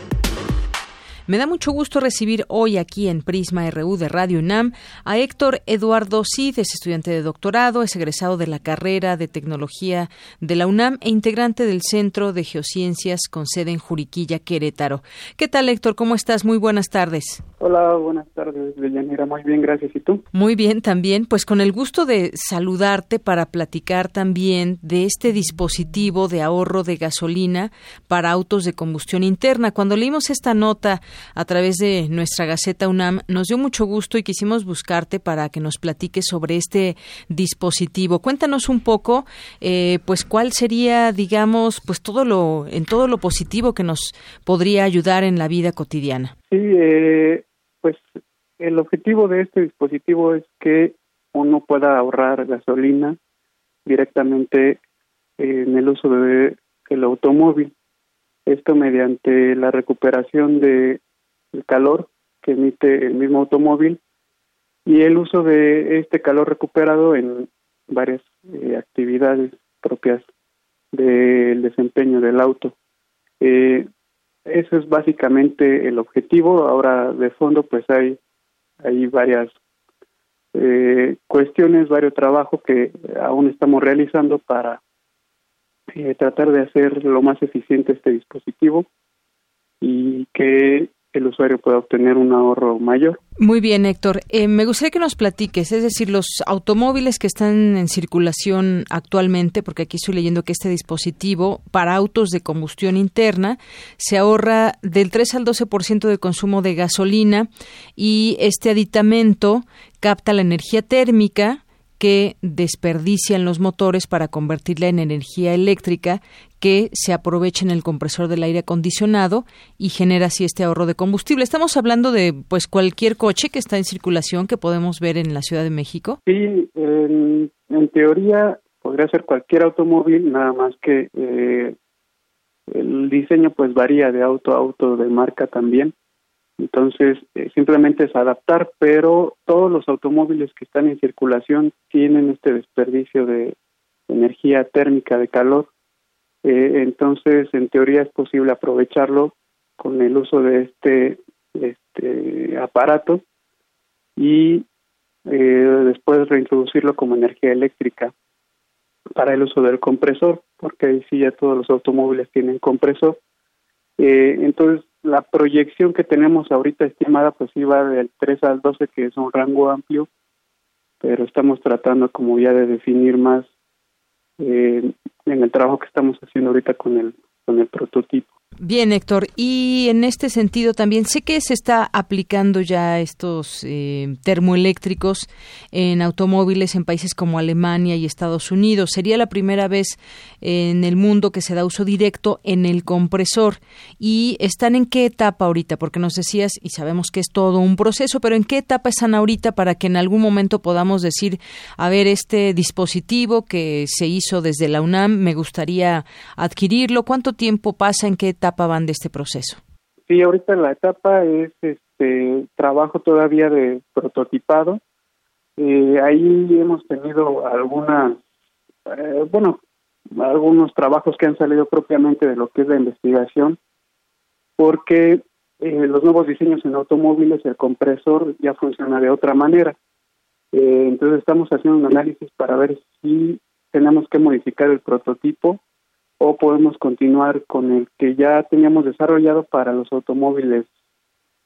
Speaker 1: Me da mucho gusto recibir hoy aquí en Prisma RU de Radio UNAM a Héctor Eduardo Cid, es estudiante de doctorado, es egresado de la carrera de tecnología de la UNAM e integrante del Centro de Geociencias con sede en Juriquilla, Querétaro. ¿Qué tal, Héctor? ¿Cómo estás? Muy buenas tardes.
Speaker 13: Hola, buenas tardes, Deyanira. Muy bien, gracias. ¿Y tú?
Speaker 1: Muy bien, también. Pues con el gusto de saludarte para platicar también de este dispositivo de ahorro de gasolina para autos de combustión interna. Cuando leímos esta nota a través de nuestra Gaceta UNAM. Nos dio mucho gusto y quisimos buscarte para que nos platiques sobre este dispositivo. Cuéntanos un poco, eh, pues, cuál sería, digamos, pues todo lo, en todo lo positivo que nos podría ayudar en la vida cotidiana.
Speaker 13: Sí, eh, pues el objetivo de este dispositivo es que uno pueda ahorrar gasolina directamente en el uso de el automóvil. Esto mediante la recuperación de el calor que emite el mismo automóvil y el uso de este calor recuperado en varias eh, actividades propias del desempeño del auto. Eh, eso es básicamente el objetivo. Ahora de fondo pues hay, hay varias eh, cuestiones, varios trabajos que aún estamos realizando para tratar de hacer lo más eficiente este dispositivo y que el usuario pueda obtener un ahorro mayor.
Speaker 1: Muy bien, Héctor. Eh, me gustaría que nos platiques, es decir, los automóviles que están en circulación actualmente, porque aquí estoy leyendo que este dispositivo para autos de combustión interna se ahorra del 3 al 12% de consumo de gasolina y este aditamento capta la energía térmica que desperdician los motores para convertirla en energía eléctrica que se aprovecha en el compresor del aire acondicionado y genera así este ahorro de combustible. Estamos hablando de pues cualquier coche que está en circulación que podemos ver en la Ciudad de México.
Speaker 13: Sí, en, teoría podría ser cualquier automóvil, nada más que eh, el diseño pues varía de auto a auto, de marca también. Entonces, eh, simplemente es adaptar, pero todos los automóviles que están en circulación tienen este desperdicio de energía térmica de calor. Eh, entonces, en teoría es posible aprovecharlo con el uso de este, este aparato y eh, después reintroducirlo como energía eléctrica para el uso del compresor, porque ahí sí ya todos los automóviles tienen compresor. entonces, la proyección que tenemos ahorita estimada pues iba del 3 al 12 que es un rango amplio pero estamos tratando como ya de definir más eh, en el trabajo que estamos haciendo ahorita con el con el prototipo
Speaker 1: Bien, Héctor, y en este sentido también sé que se está aplicando ya estos eh, termoeléctricos en automóviles en países como Alemania y Estados Unidos. Sería la primera vez en el mundo que se da uso directo en el compresor. ¿Y están en qué etapa ahorita? Porque nos decías, y sabemos que es todo un proceso, pero ¿en qué etapa están ahorita para que en algún momento podamos decir, a ver, este dispositivo que se hizo desde la UNAM, me gustaría adquirirlo? ¿Cuánto tiempo pasa? ¿En qué etapa? van de este proceso?
Speaker 13: Sí, ahorita la etapa es este trabajo todavía de prototipado. Eh, ahí hemos tenido algunas, eh, bueno, algunos trabajos que han salido propiamente de lo que es la investigación, porque eh, los nuevos diseños en automóviles, el compresor ya funciona de otra manera. entonces estamos haciendo un análisis para ver si tenemos que modificar el prototipo o podemos continuar con el que ya teníamos desarrollado para los automóviles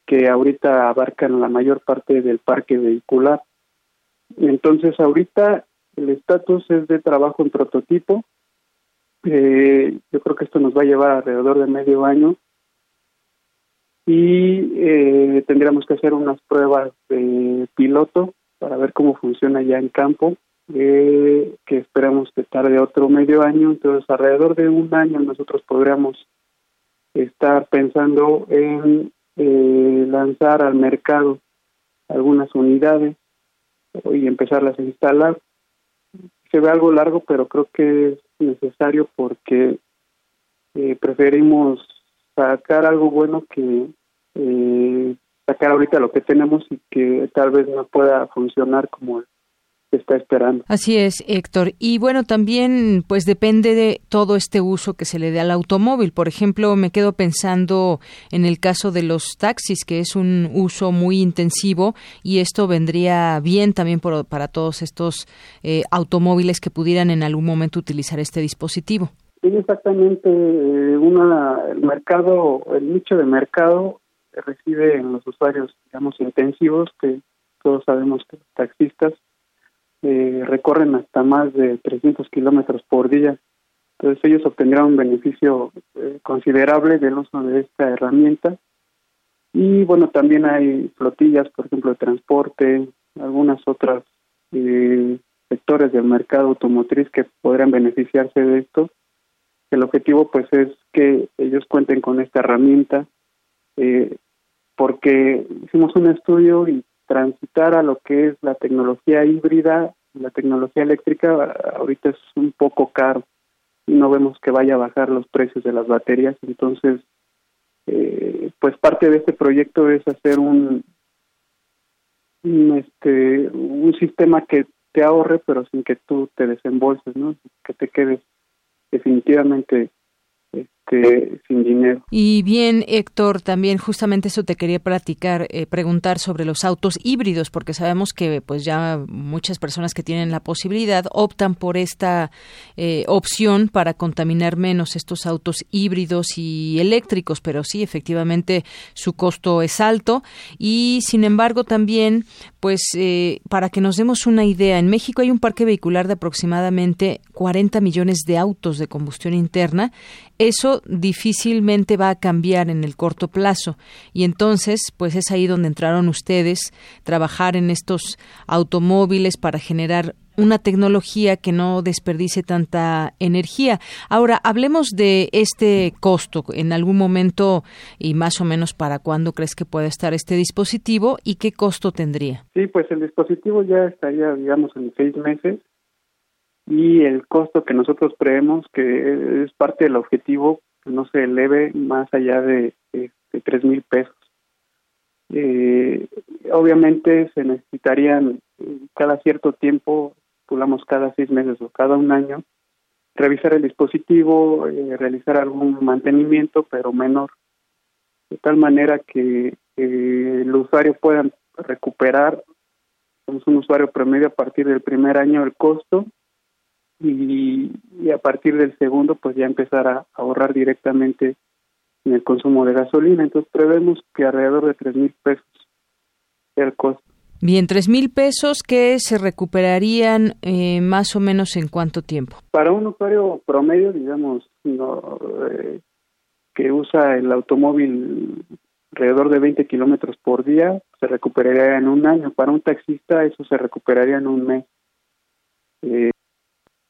Speaker 13: que ahorita abarcan la mayor parte del parque vehicular. Entonces, ahorita el estatus es de trabajo en prototipo. Eh, yo creo que esto nos va a llevar alrededor de medio año y eh, tendríamos que hacer unas pruebas de piloto para ver cómo funciona ya en campo eh, que esperamos que tarde otro medio año, entonces alrededor de un año nosotros podríamos estar pensando en eh, lanzar al mercado algunas unidades y empezarlas a instalar. Se ve algo largo, pero creo que es necesario porque eh, preferimos sacar algo bueno que eh, sacar ahorita lo que tenemos y que tal vez no pueda funcionar como está esperando.
Speaker 1: Así es, Héctor. Y bueno, también pues depende de todo este uso que se le dé al automóvil. Por ejemplo, me quedo pensando en el caso de los taxis, que es un uso muy intensivo y esto vendría bien también para todos estos eh, automóviles que pudieran en algún momento utilizar este dispositivo.
Speaker 13: Sí, exactamente. Eh, una, el mercado, el nicho de mercado reside en los usuarios, digamos, intensivos, que todos sabemos que los taxistas eh, recorren hasta más de 300 kilómetros por día. Entonces ellos obtendrán un beneficio eh, considerable del uso de esta herramienta. Y bueno, también hay flotillas, por ejemplo, de transporte, algunas otras eh, sectores del mercado automotriz que podrán beneficiarse de esto. El objetivo pues es que ellos cuenten con esta herramienta porque hicimos un estudio y transitar a lo que es la tecnología híbrida, la tecnología eléctrica, ahorita es un poco caro y no vemos que vaya a bajar los precios de las baterías. Entonces, eh, pues parte de este proyecto es hacer un, un, este, un sistema que te ahorre, pero sin que tú te desembolses, ¿no? Que te quedes definitivamente este, sin dinero.
Speaker 1: Y bien, Héctor, también justamente eso te quería platicar, eh, preguntar sobre los autos híbridos, porque sabemos que pues ya muchas personas que tienen la posibilidad optan por esta eh, opción para contaminar menos estos autos híbridos y eléctricos, pero sí, efectivamente, su costo es alto y, sin embargo, también, pues, eh, para que nos demos una idea, en México hay un parque vehicular de aproximadamente 40 millones de autos de combustión interna eso difícilmente va a cambiar en el corto plazo. Y entonces, pues es ahí donde entraron ustedes, trabajar en estos automóviles para generar una tecnología que no desperdice tanta energía. Ahora, hablemos de este costo. En algún momento y más o menos para cuándo crees que puede estar este dispositivo y qué costo tendría.
Speaker 13: Sí, pues el dispositivo ya estaría, digamos, en seis meses y el costo que nosotros creemos que es parte del objetivo que no se eleve más allá de, tres mil pesos. Eh, obviamente se necesitarían cada cierto tiempo, pulamos cada seis meses o cada un año, revisar el dispositivo, eh, realizar algún mantenimiento, pero menor, de tal manera que el usuario pueda recuperar, somos un usuario promedio a partir del primer año el costo y, a partir del segundo pues ya empezar a ahorrar directamente en el consumo de gasolina. Entonces prevemos que alrededor de tres mil pesos sea el costo.
Speaker 1: Bien, tres mil pesos que se recuperarían eh, más o menos en cuánto tiempo.
Speaker 13: Para un usuario promedio, digamos, no, eh, que usa el automóvil alrededor de 20 kilómetros por día, se recuperaría en un año. Para un taxista eso se recuperaría en un mes. Eh,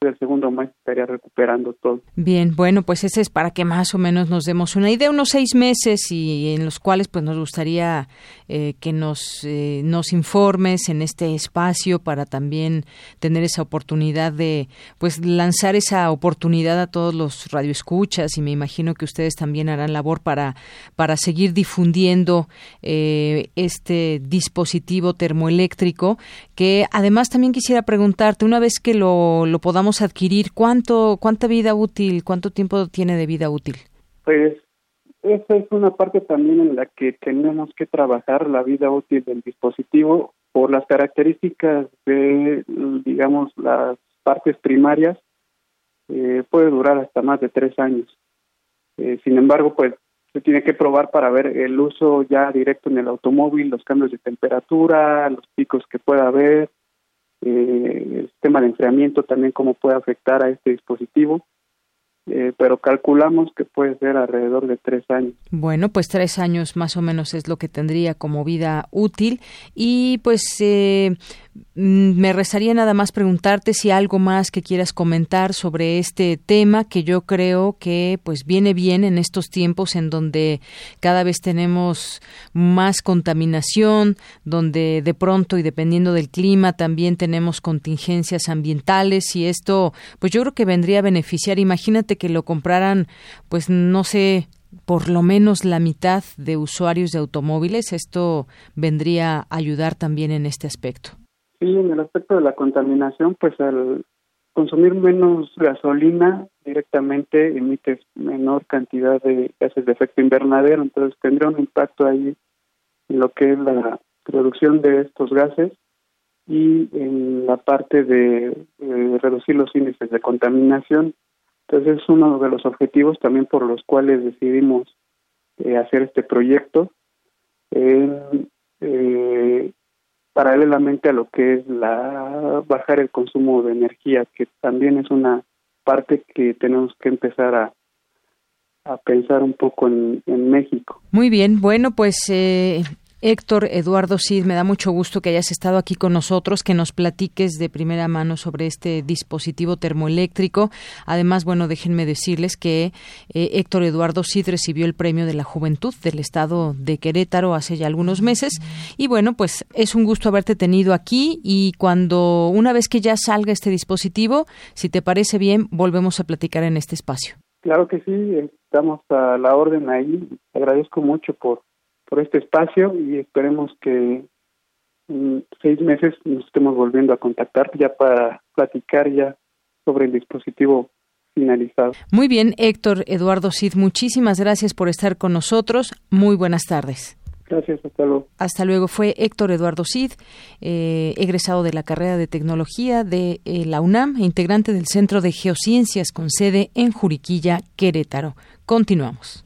Speaker 13: el segundo mes estaría recuperando todo.
Speaker 1: Bien, bueno, pues ese es para que más o menos nos demos una idea, unos seis meses y en los cuales pues nos gustaría eh, que nos, eh, nos informes en este espacio para también tener esa oportunidad de pues lanzar esa oportunidad a todos los radioescuchas y me imagino que ustedes también harán labor para, para seguir difundiendo eh, este dispositivo termoeléctrico que además también quisiera preguntarte, una vez que lo, lo podamos adquirir, ¿cuánto, ¿cuánta vida útil, cuánto tiempo tiene de vida útil?
Speaker 13: Pues esa es una parte también en la que tenemos que trabajar la vida útil del dispositivo por las características de, digamos, las partes primarias, eh, puede durar hasta más de tres años. Eh, sin embargo, pues se tiene que probar para ver el uso ya directo en el automóvil, los cambios de temperatura, los picos que pueda haber, eh, el sistema de enfriamiento también cómo puede afectar a este dispositivo. Eh, pero calculamos que puede ser alrededor de tres años.
Speaker 1: Bueno, pues tres años más o menos es lo que tendría como vida útil y pues eh, Mm, me rezaría nada más preguntarte si algo más que quieras comentar sobre este tema que yo creo que pues viene bien en estos tiempos en donde cada vez tenemos más contaminación, donde de pronto y dependiendo del clima también tenemos contingencias ambientales y esto pues yo creo que vendría a beneficiar. Imagínate que lo compraran pues no sé por lo menos la mitad de usuarios de automóviles, esto vendría a ayudar también en este aspecto.
Speaker 13: Sí, en el aspecto de la contaminación, pues al consumir menos gasolina directamente emites menor cantidad de gases de efecto invernadero, entonces tendría un impacto ahí en lo que es la producción de estos gases y en la parte de, reducir los índices de contaminación. Entonces es uno de los objetivos también por los cuales decidimos eh, hacer este proyecto. Eh, paralelamente a lo que es la bajar el consumo de energía, que también es una parte que tenemos que empezar a, a pensar un poco en, en México.
Speaker 1: Muy bien, bueno, pues eh, Héctor Eduardo Cid, me da mucho gusto que hayas estado aquí con nosotros, que nos platiques de primera mano sobre este dispositivo termoeléctrico. Además, bueno, déjenme decirles que eh, Héctor Eduardo Cid recibió el premio de la juventud del estado de Querétaro hace ya algunos meses. Y bueno, pues es un gusto haberte tenido aquí y cuando una vez que ya salga este dispositivo, si te parece bien, volvemos a platicar en este espacio.
Speaker 13: Claro que sí, estamos a la orden ahí. agradezco mucho por por este espacio y esperemos que en seis meses nos estemos volviendo a contactar ya para platicar ya sobre el dispositivo finalizado.
Speaker 1: Muy bien, Héctor Eduardo Cid, muchísimas gracias por estar con nosotros. Muy buenas tardes.
Speaker 13: Gracias, hasta luego.
Speaker 1: Hasta luego. Fue Héctor Eduardo Cid, eh, egresado de la carrera de Tecnología de eh, la UNAM e integrante del Centro de Geociencias con sede en Juriquilla, Querétaro. Continuamos.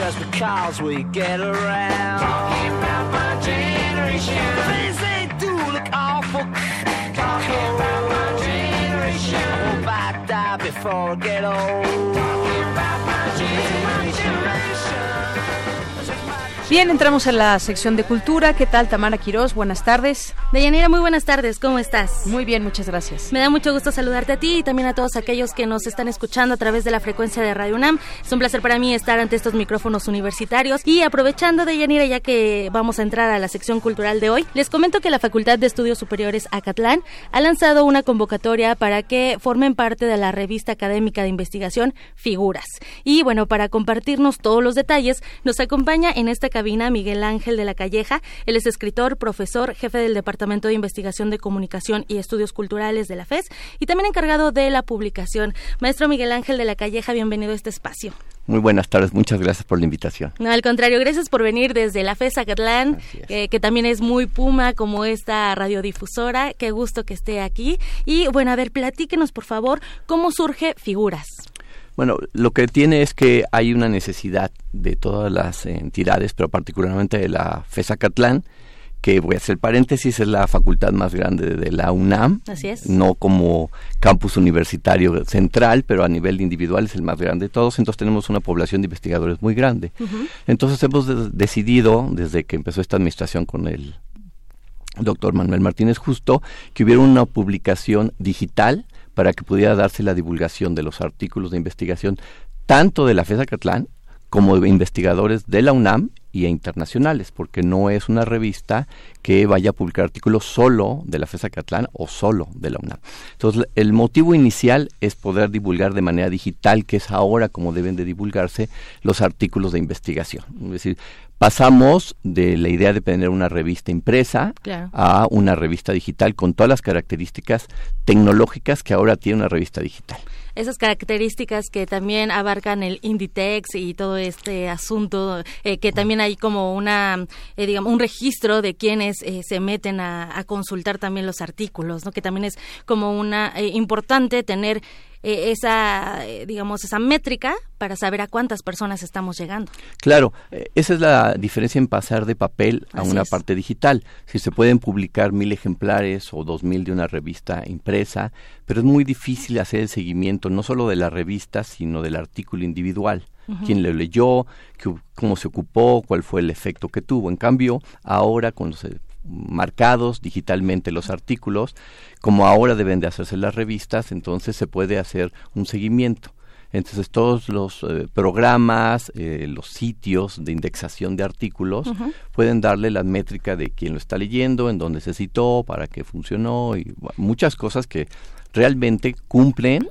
Speaker 14: Just because we get around. Talking about my generation. Things they do look awful. Talking about my generation. I hope I die before I get old.
Speaker 1: Bien, entramos en la sección de cultura. ¿Qué tal, Tamara Quirós? Buenas tardes.
Speaker 15: Deyanira, muy buenas tardes. ¿Cómo estás?
Speaker 1: Muy bien, muchas gracias.
Speaker 15: Me da mucho gusto saludarte a ti y también a todos aquellos que nos están escuchando a través de la frecuencia de Radio UNAM. Es un placer para mí estar ante estos micrófonos universitarios y aprovechando, Deyanira, ya que vamos a entrar a la sección cultural de hoy, les comento que la Facultad de Estudios Superiores Acatlán ha lanzado una convocatoria para que formen parte de la revista académica de investigación Figuras. Y bueno, para compartirnos todos los detalles, nos acompaña en esta cabina Miguel Ángel de la Calleja. Él es escritor, profesor, jefe del Departamento de Investigación de Comunicación y Estudios Culturales de la FES y también encargado de la publicación. Maestro Miguel Ángel de la Calleja, bienvenido a este espacio.
Speaker 16: Muy buenas tardes, muchas gracias por la invitación.
Speaker 15: No, al contrario, gracias por venir desde la FES Zacatlán, eh, que también es muy puma como esta radiodifusora. Qué gusto que esté aquí. Y bueno, a ver, platíquenos por favor, ¿cómo surge Figuras?
Speaker 16: Bueno, lo que tiene es que hay una necesidad de todas las entidades, pero particularmente de la FES Zacatlán, que voy a hacer paréntesis, es la facultad más grande de la UNAM.
Speaker 15: Así es.
Speaker 16: No como campus universitario central, pero a nivel individual es el más grande de todos. Entonces tenemos una población de investigadores muy grande. Entonces hemos de- decidido, desde que empezó esta administración con el doctor Manuel Martínez Justo, que hubiera una publicación digital para que pudiera darse la divulgación de los artículos de investigación tanto de la FESA Catlán como de investigadores de la UNAM y internacionales, porque no es una revista que vaya a publicar artículos solo de la FESA Catlán o solo de la UNAM. Entonces, el motivo inicial es poder divulgar de manera digital, que es ahora como deben de divulgarse los artículos de investigación. Es decir, pasamos de la idea de tener una revista impresa
Speaker 15: Claro.
Speaker 16: a una revista digital con todas las características tecnológicas que ahora tiene una revista digital.
Speaker 15: Esas características que también abarcan el Inditex y todo este asunto, eh, que también hay como una, eh, digamos, un registro de quienes eh, se meten a, a consultar también los artículos, ¿no? Que también es como una eh, importante tener eh, esa, eh, digamos, esa métrica para saber a cuántas personas estamos llegando.
Speaker 16: Claro, eh, esa es la diferencia en pasar de papel a
Speaker 15: Así
Speaker 16: una
Speaker 15: es.
Speaker 16: parte digital. Si se pueden publicar mil ejemplares o dos mil de una revista impresa, pero es muy difícil hacer el seguimiento no solo de la revista, sino del artículo individual. Quién lo leyó, qué- cómo se ocupó, cuál fue el efecto que tuvo. En cambio, ahora con los marcados digitalmente los artículos, como ahora deben de hacerse las revistas, entonces se puede hacer un seguimiento. Entonces todos los eh, programas, eh, los sitios de indexación de artículos pueden darle la métrica de quién lo está leyendo, en dónde se citó, para qué funcionó y muchas cosas que realmente cumplen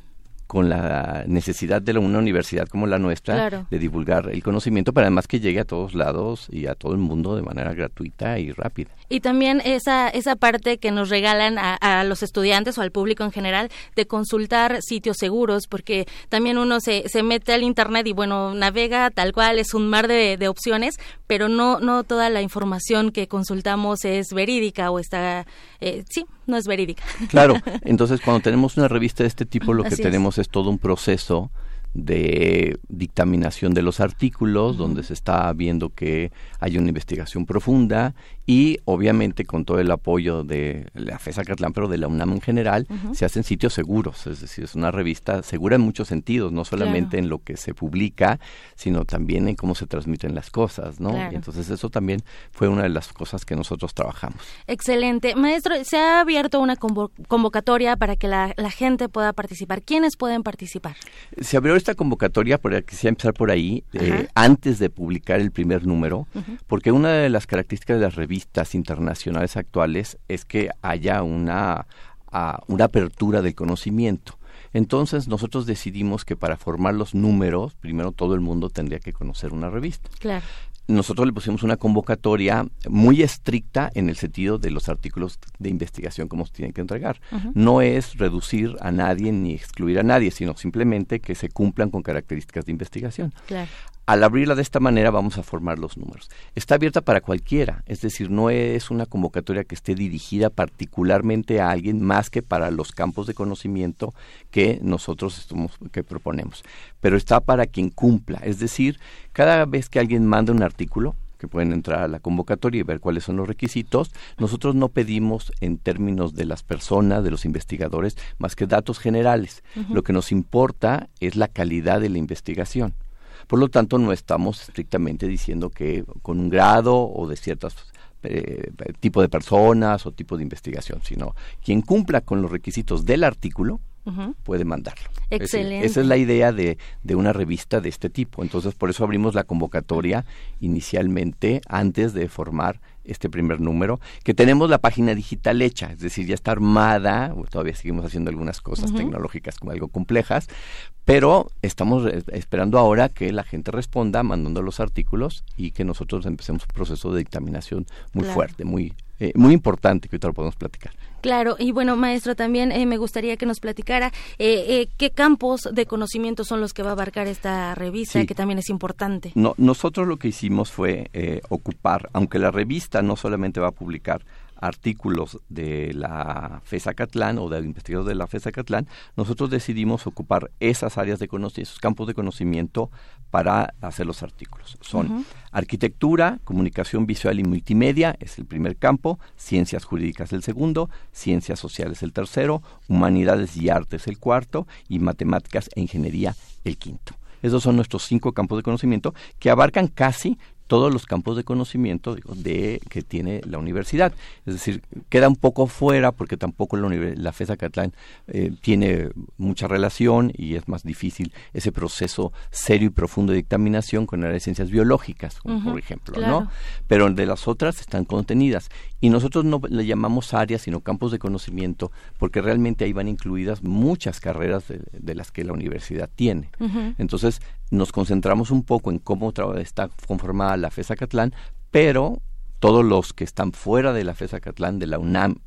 Speaker 16: con la necesidad de una universidad como la nuestra
Speaker 15: Claro.
Speaker 16: de divulgar el conocimiento, pero además que llegue a todos lados y a todo el mundo de manera gratuita y rápida.
Speaker 15: Y también esa, esa parte que nos regalan a, a los estudiantes o al público en general de consultar sitios seguros, porque también uno se, se mete al Internet y bueno, navega tal cual, es un mar de, de opciones, pero no, no toda la información que consultamos es verídica o está, eh, sí, no es verídica.
Speaker 16: Claro, entonces cuando tenemos una revista de este tipo, lo que
Speaker 15: Así es.
Speaker 16: tenemos es. todo un proceso de dictaminación de los artículos, donde se está viendo que hay una investigación profunda y obviamente con todo el apoyo de la FESA Catlán, pero de la UNAM en general,
Speaker 17: Ujú.
Speaker 16: se hacen sitios seguros, es decir, es una revista segura en muchos sentidos, no solamente
Speaker 15: Claro.
Speaker 16: en lo que se publica, sino también en cómo se transmiten las cosas, ¿no?
Speaker 15: Claro.
Speaker 16: Y entonces eso también fue una de las cosas que nosotros trabajamos.
Speaker 15: Excelente. Maestro, se ha abierto una convo- convocatoria para que la, la gente pueda participar. ¿Quiénes pueden participar?
Speaker 16: Se abrió esta convocatoria, por quisiera empezar por ahí, eh, antes de publicar el primer número, porque una de las características de las revistas internacionales actuales es que haya una, una apertura del conocimiento. Entonces nosotros decidimos que para formar los números, primero todo el mundo tendría que conocer una revista
Speaker 15: Claro.
Speaker 16: nosotros le pusimos una convocatoria muy estricta en el sentido de los artículos de investigación como se tienen que entregar. No es reducir a nadie ni excluir a nadie, sino simplemente que se cumplan con características de investigación.
Speaker 15: Claro.
Speaker 16: Al abrirla de esta manera vamos a formar los números. Está abierta para cualquiera, es decir, no es una convocatoria que esté dirigida particularmente a alguien más que para los campos de conocimiento que nosotros estamos, que proponemos. Pero está para quien cumpla, es decir, cada vez que alguien manda un artículo, que pueden entrar a la convocatoria y ver cuáles son los requisitos. Nosotros no pedimos en términos de las personas, de los investigadores, más que datos generales. Lo que nos importa es la calidad de la investigación. Por lo tanto, no estamos estrictamente diciendo que con un grado o de ciertos eh, tipo de personas o tipo de investigación, sino quien cumpla con los requisitos del artículo Puede mandarlo. Es
Speaker 15: Excelente.
Speaker 16: esa es la idea de, de una revista de este tipo. Entonces, por eso abrimos la convocatoria inicialmente antes de formar este primer número, que tenemos la página digital hecha, es decir, ya está armada, todavía seguimos haciendo algunas cosas tecnológicas como algo complejas, pero estamos esperando ahora que la gente responda mandando los artículos y que nosotros empecemos un proceso de dictaminación muy
Speaker 15: Claro.
Speaker 16: fuerte, muy eh, muy importante que ahorita lo podemos platicar.
Speaker 15: Claro, y bueno, maestro, también eh, me gustaría que nos platicara eh, eh, qué campos de conocimiento son los que va a abarcar esta revista,
Speaker 16: Sí.
Speaker 15: que también es importante.
Speaker 16: No, nosotros lo que hicimos fue eh, ocupar, aunque la revista no solamente va a publicar artículos de la FESA Catlán o de investigadores de la FESA Catlán, nosotros decidimos ocupar esas áreas de conocimiento, esos campos de conocimiento para hacer los artículos. Son arquitectura, comunicación visual y multimedia, es el primer campo, ciencias jurídicas el segundo, ciencias sociales el tercero, humanidades y artes el cuarto y matemáticas e ingeniería el quinto. Esos son nuestros cinco campos de conocimiento que abarcan casi todos los campos de conocimiento digo, de que tiene la universidad. Es decir, queda un poco fuera porque tampoco la, la FESA Catlán eh, tiene mucha relación y es más difícil ese proceso serio y profundo de dictaminación con las ciencias biológicas, por ejemplo,
Speaker 17: claro.
Speaker 16: ¿no? Pero de las otras están contenidas. Y nosotros no le llamamos áreas, sino campos de conocimiento, porque realmente ahí van incluidas muchas carreras de, de las que la universidad tiene. Entonces, nos concentramos un poco en cómo está conformada la FESA Catlán, pero todos los que están fuera de la FESA Catlán, de la UNAM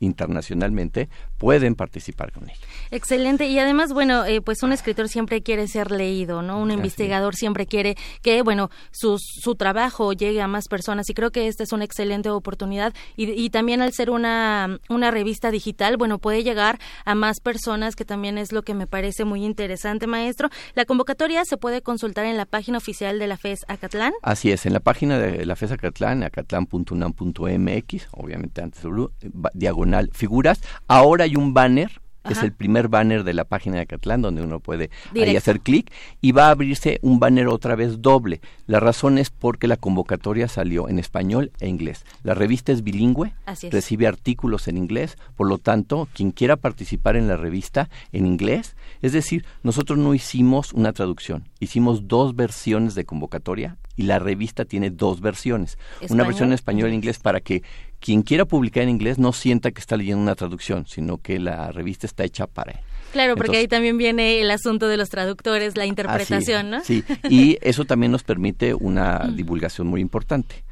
Speaker 16: internacionalmente, pueden participar con ella.
Speaker 15: Excelente. Y además, bueno, eh, pues un escritor siempre quiere ser leído, ¿no? Un investigador siempre quiere que, bueno, su, su trabajo llegue a más personas. Y creo que esta es una excelente oportunidad. Y, y también al ser una, una revista digital, bueno, puede llegar a más personas, que también es lo que me parece muy interesante, maestro. La convocatoria se puede consultar en la página oficial de la FES Acatlán.
Speaker 16: Así es, en la página de la FESA Catlán, acatlán.unam.mx, obviamente antes de va- diagonal figuras, ahora hay un banner, es
Speaker 17: Ajá.
Speaker 16: el primer banner de la página de Acatlán, donde uno puede ahí hacer clic y va a abrirse un banner otra vez doble. La razón es porque la convocatoria salió en español e inglés. La revista es bilingüe,
Speaker 15: Así es.
Speaker 16: recibe artículos en inglés, por lo tanto, quien quiera participar en la revista en inglés, es decir, nosotros no hicimos una traducción, hicimos dos versiones de convocatoria y la revista tiene dos versiones, una versión en
Speaker 15: e
Speaker 16: español e inglés para que quien quiera publicar en inglés no sienta que está leyendo una traducción, sino que la revista está hecha para él.
Speaker 15: Claro, porque ahí también viene el asunto de los traductores, la interpretación, ¿no?
Speaker 16: Sí, y eso también nos permite una divulgación muy importante.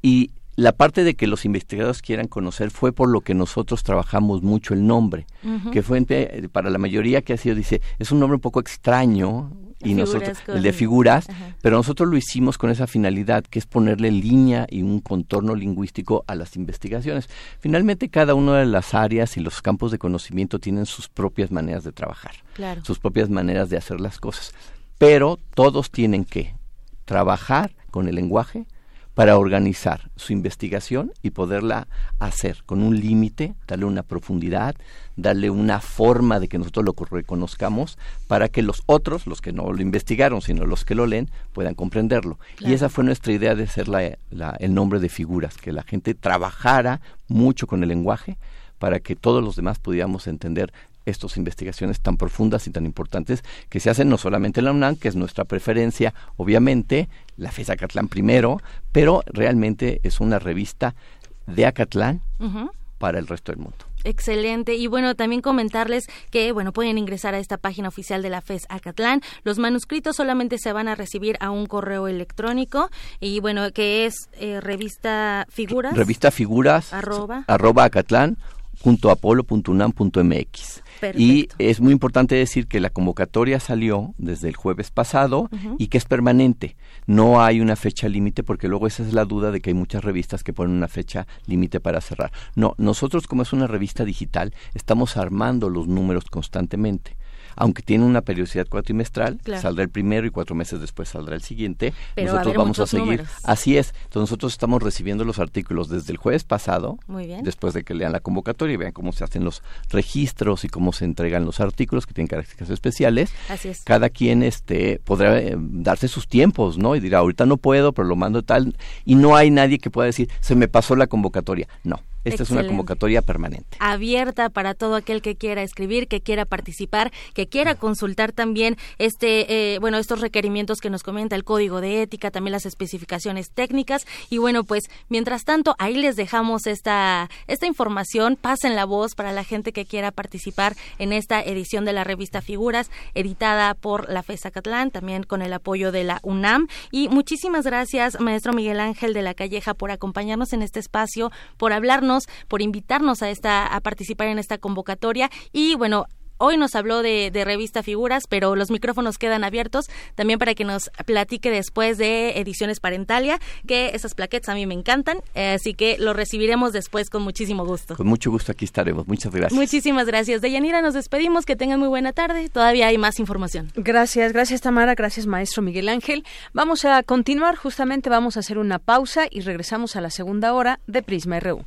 Speaker 16: Y la parte de que los investigadores quieran conocer fue por lo que nosotros trabajamos mucho el nombre, que fue para la mayoría que ha sido, dice, es un nombre un poco extraño, y nosotros,
Speaker 17: con-
Speaker 16: el de figuras,
Speaker 17: Ajá.
Speaker 16: pero nosotros lo hicimos con esa finalidad, que es ponerle línea y un contorno lingüístico a las investigaciones. Finalmente, cada una de las áreas y los campos de conocimiento tienen sus propias maneras de trabajar
Speaker 15: Claro.
Speaker 16: sus propias maneras de hacer las cosas. Pero todos tienen que trabajar con el lenguaje para organizar su investigación y poderla hacer con un límite, darle una profundidad, darle una forma de que nosotros lo reconozcamos para que los otros, los que no lo investigaron, sino los que lo leen, puedan comprenderlo.
Speaker 17: Claro.
Speaker 16: Y esa fue nuestra idea de hacer la- la- el nombre de figuras, que la gente trabajara mucho con el lenguaje para que todos los demás pudiéramos entender estas investigaciones tan profundas y tan importantes que se hacen no solamente en la UNAM, que es nuestra preferencia, obviamente, la FES Acatlán primero, pero realmente es una revista de Acatlán para el resto del mundo.
Speaker 15: Excelente. Y bueno, también comentarles que, bueno, pueden ingresar a esta página oficial de la FES Acatlán. Los manuscritos solamente se van a recibir a un correo electrónico y, bueno, que es eh, revista Figuras.
Speaker 16: Revista Figuras,
Speaker 15: Arroba.
Speaker 16: arroba acatlán punto apolo punto unam punto mx. Y es muy importante decir que la convocatoria salió desde el jueves pasado y que es permanente. No hay una fecha límite porque luego esa es la duda de que hay muchas revistas que ponen una fecha límite para cerrar. No, nosotros como es una revista digital estamos armando los números constantemente. Aunque tiene una periodicidad cuatrimestral,
Speaker 15: Claro.
Speaker 16: saldrá el primero y cuatro meses después saldrá el siguiente.
Speaker 15: Pero va a
Speaker 16: nosotros vamos a seguir.
Speaker 15: números.
Speaker 16: Así es. Entonces nosotros estamos recibiendo los artículos desde el jueves pasado
Speaker 15: Muy bien.
Speaker 16: después de que lean la convocatoria y vean cómo se hacen los registros y cómo se entregan los artículos que tienen características especiales.
Speaker 15: Así es.
Speaker 16: Cada quien este podrá eh, darse sus tiempos, ¿no? Y dirá, ahorita no puedo, pero lo mando tal y no hay nadie que pueda decir, se me pasó la convocatoria. No, esta es una convocatoria permanente.
Speaker 15: abierta para todo aquel que quiera escribir, que quiera participar, que quiera consultar también este, eh, bueno, estos requerimientos que nos comenta el código de ética, también las especificaciones técnicas. Y bueno, pues mientras tanto, ahí les dejamos esta, esta información. Pasen la voz para la gente que quiera participar en esta edición de la revista Figuras, editada por la FESA Catlán, también con el apoyo de la UNAM. Y muchísimas gracias, maestro Miguel Ángel de la Calleja, por acompañarnos en este espacio, por hablarnos, por invitarnos a esta a participar en esta convocatoria y bueno, Hoy nos habló de, revista Figuras, pero los micrófonos quedan abiertos también para que nos platique después de Ediciones Parentalia, que esas plaquetas a mí me encantan, eh, así que lo recibiremos después con muchísimo gusto.
Speaker 16: Con mucho gusto aquí estaremos. Muchas gracias.
Speaker 15: Muchísimas gracias. Deyanira, nos despedimos. Que tengan muy buena tarde. Todavía hay más información.
Speaker 1: Gracias, gracias Tamara, gracias maestro Miguel Ángel. Vamos a continuar, justamente vamos a hacer una pausa y regresamos a la segunda hora de Prisma RU.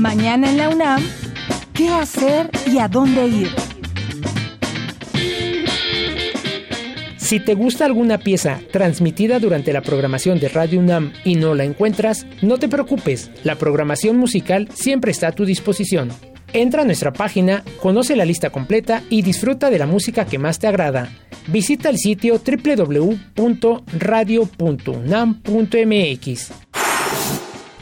Speaker 2: Mañana en la UNAM, ¿qué hacer y a dónde ir?
Speaker 3: Si te gusta alguna pieza transmitida durante la programación de Radio UNAM y no la encuentras, no te preocupes, la programación musical siempre está a tu disposición. Entra a nuestra página, conoce la lista completa y disfruta de la música que más te agrada. Visita el sitio www.radio.unam.mx.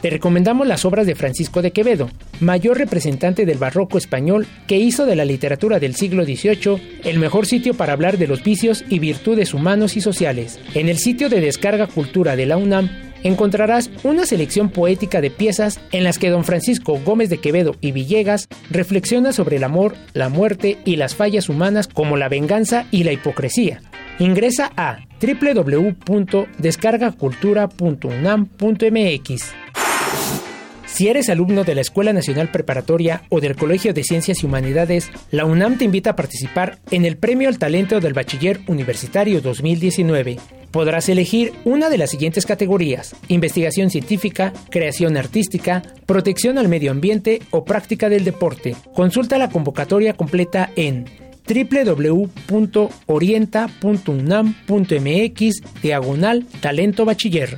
Speaker 3: Te recomendamos las obras de Francisco de Quevedo, mayor representante del barroco español que hizo de la literatura del siglo XVIII el mejor sitio para hablar de los vicios y virtudes humanos y sociales. En el sitio de descarga cultura de la UNAM encontrarás una selección poética de piezas en las que don Francisco Gómez de Quevedo y Villegas reflexiona sobre el amor, la muerte y las fallas humanas como la venganza y la hipocresía. Ingresa a www.descargacultura.unam.mx. Si eres alumno de la Escuela Nacional Preparatoria o del Colegio de Ciencias y Humanidades, la UNAM te invita a participar en el Premio al Talento del Bachiller Universitario 2019. Podrás elegir una de las siguientes categorías: investigación científica, creación artística, protección al medio ambiente o práctica del deporte. Consulta la convocatoria completa en www.orienta.unam.mx diagonal talento bachiller.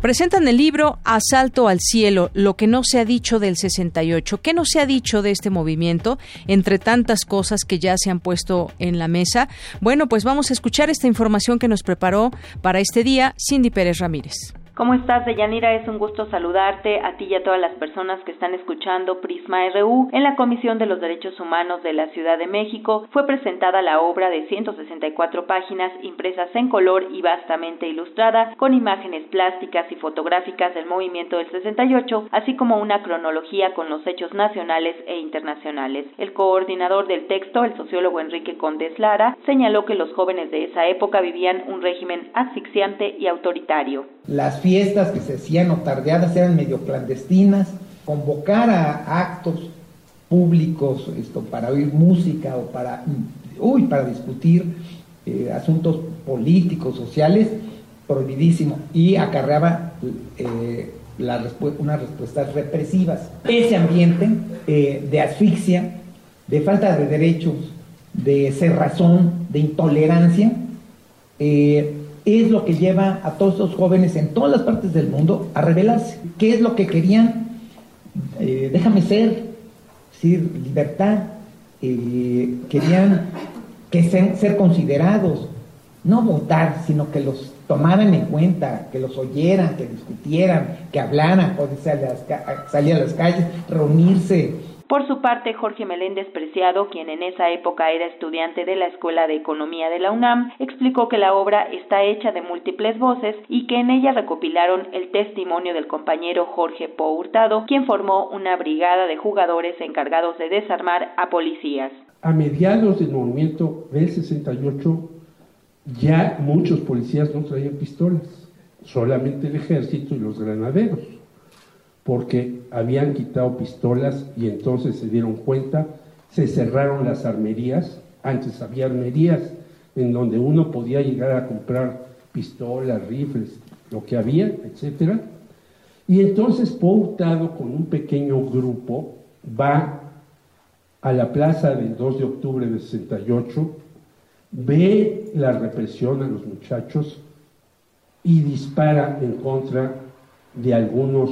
Speaker 1: Presentan el libro Asalto al Cielo, lo que no se ha dicho del 68. ¿Qué no se ha dicho de este movimiento entre tantas cosas que ya se han puesto en la mesa? Bueno, pues vamos a escuchar esta información que nos preparó para este día Cindy Pérez Ramírez.
Speaker 7: ¿Cómo estás, Deyanira? Es un gusto saludarte a ti y a todas las personas que están escuchando Prisma RU. En la Comisión de los Derechos Humanos de la Ciudad de México fue presentada la obra de 164 páginas impresas en color y vastamente ilustrada con imágenes plásticas y fotográficas del movimiento del 68, así como una cronología con los hechos nacionales e internacionales. El coordinador del texto, el sociólogo Enrique Condes Lara, señaló que los jóvenes de esa época vivían un régimen asfixiante y autoritario
Speaker 17: fiestas que se hacían o tardeadas eran medio clandestinas, convocar a actos públicos esto, para oír música o para, uy, para discutir eh, asuntos políticos, sociales, prohibidísimo y acarreaba eh, unas respuestas represivas. Ese ambiente eh, de asfixia, de falta de derechos, de cerrazón, de intolerancia, es lo que lleva a todos esos jóvenes en todas las partes del mundo a rebelarse. ¿Qué es lo que querían? Eh, déjame ser, decir, libertad. Eh, querían que ser considerados, no votar, sino que los tomaran en cuenta, que los oyeran, que discutieran, que hablaran, salir a las calles, reunirse,
Speaker 7: Por su parte, Jorge Meléndez Preciado, quien en esa época era estudiante de la Escuela de Economía de la UNAM, explicó que la obra está hecha de múltiples voces y que en ella recopilaron el testimonio del compañero Jorge Po Hurtado, quien formó una brigada de jugadores encargados de desarmar a policías.
Speaker 18: A mediados del movimiento del 68 ya muchos policías no traían pistolas, solamente el ejército y los granaderos porque habían quitado pistolas y entonces se dieron cuenta, se cerraron las armerías, antes había armerías en donde uno podía llegar a comprar pistolas, rifles, lo que había, etc. Y entonces Poutado con un pequeño grupo va a la plaza del 2 de octubre de 68, ve la represión a los muchachos y dispara en contra de algunos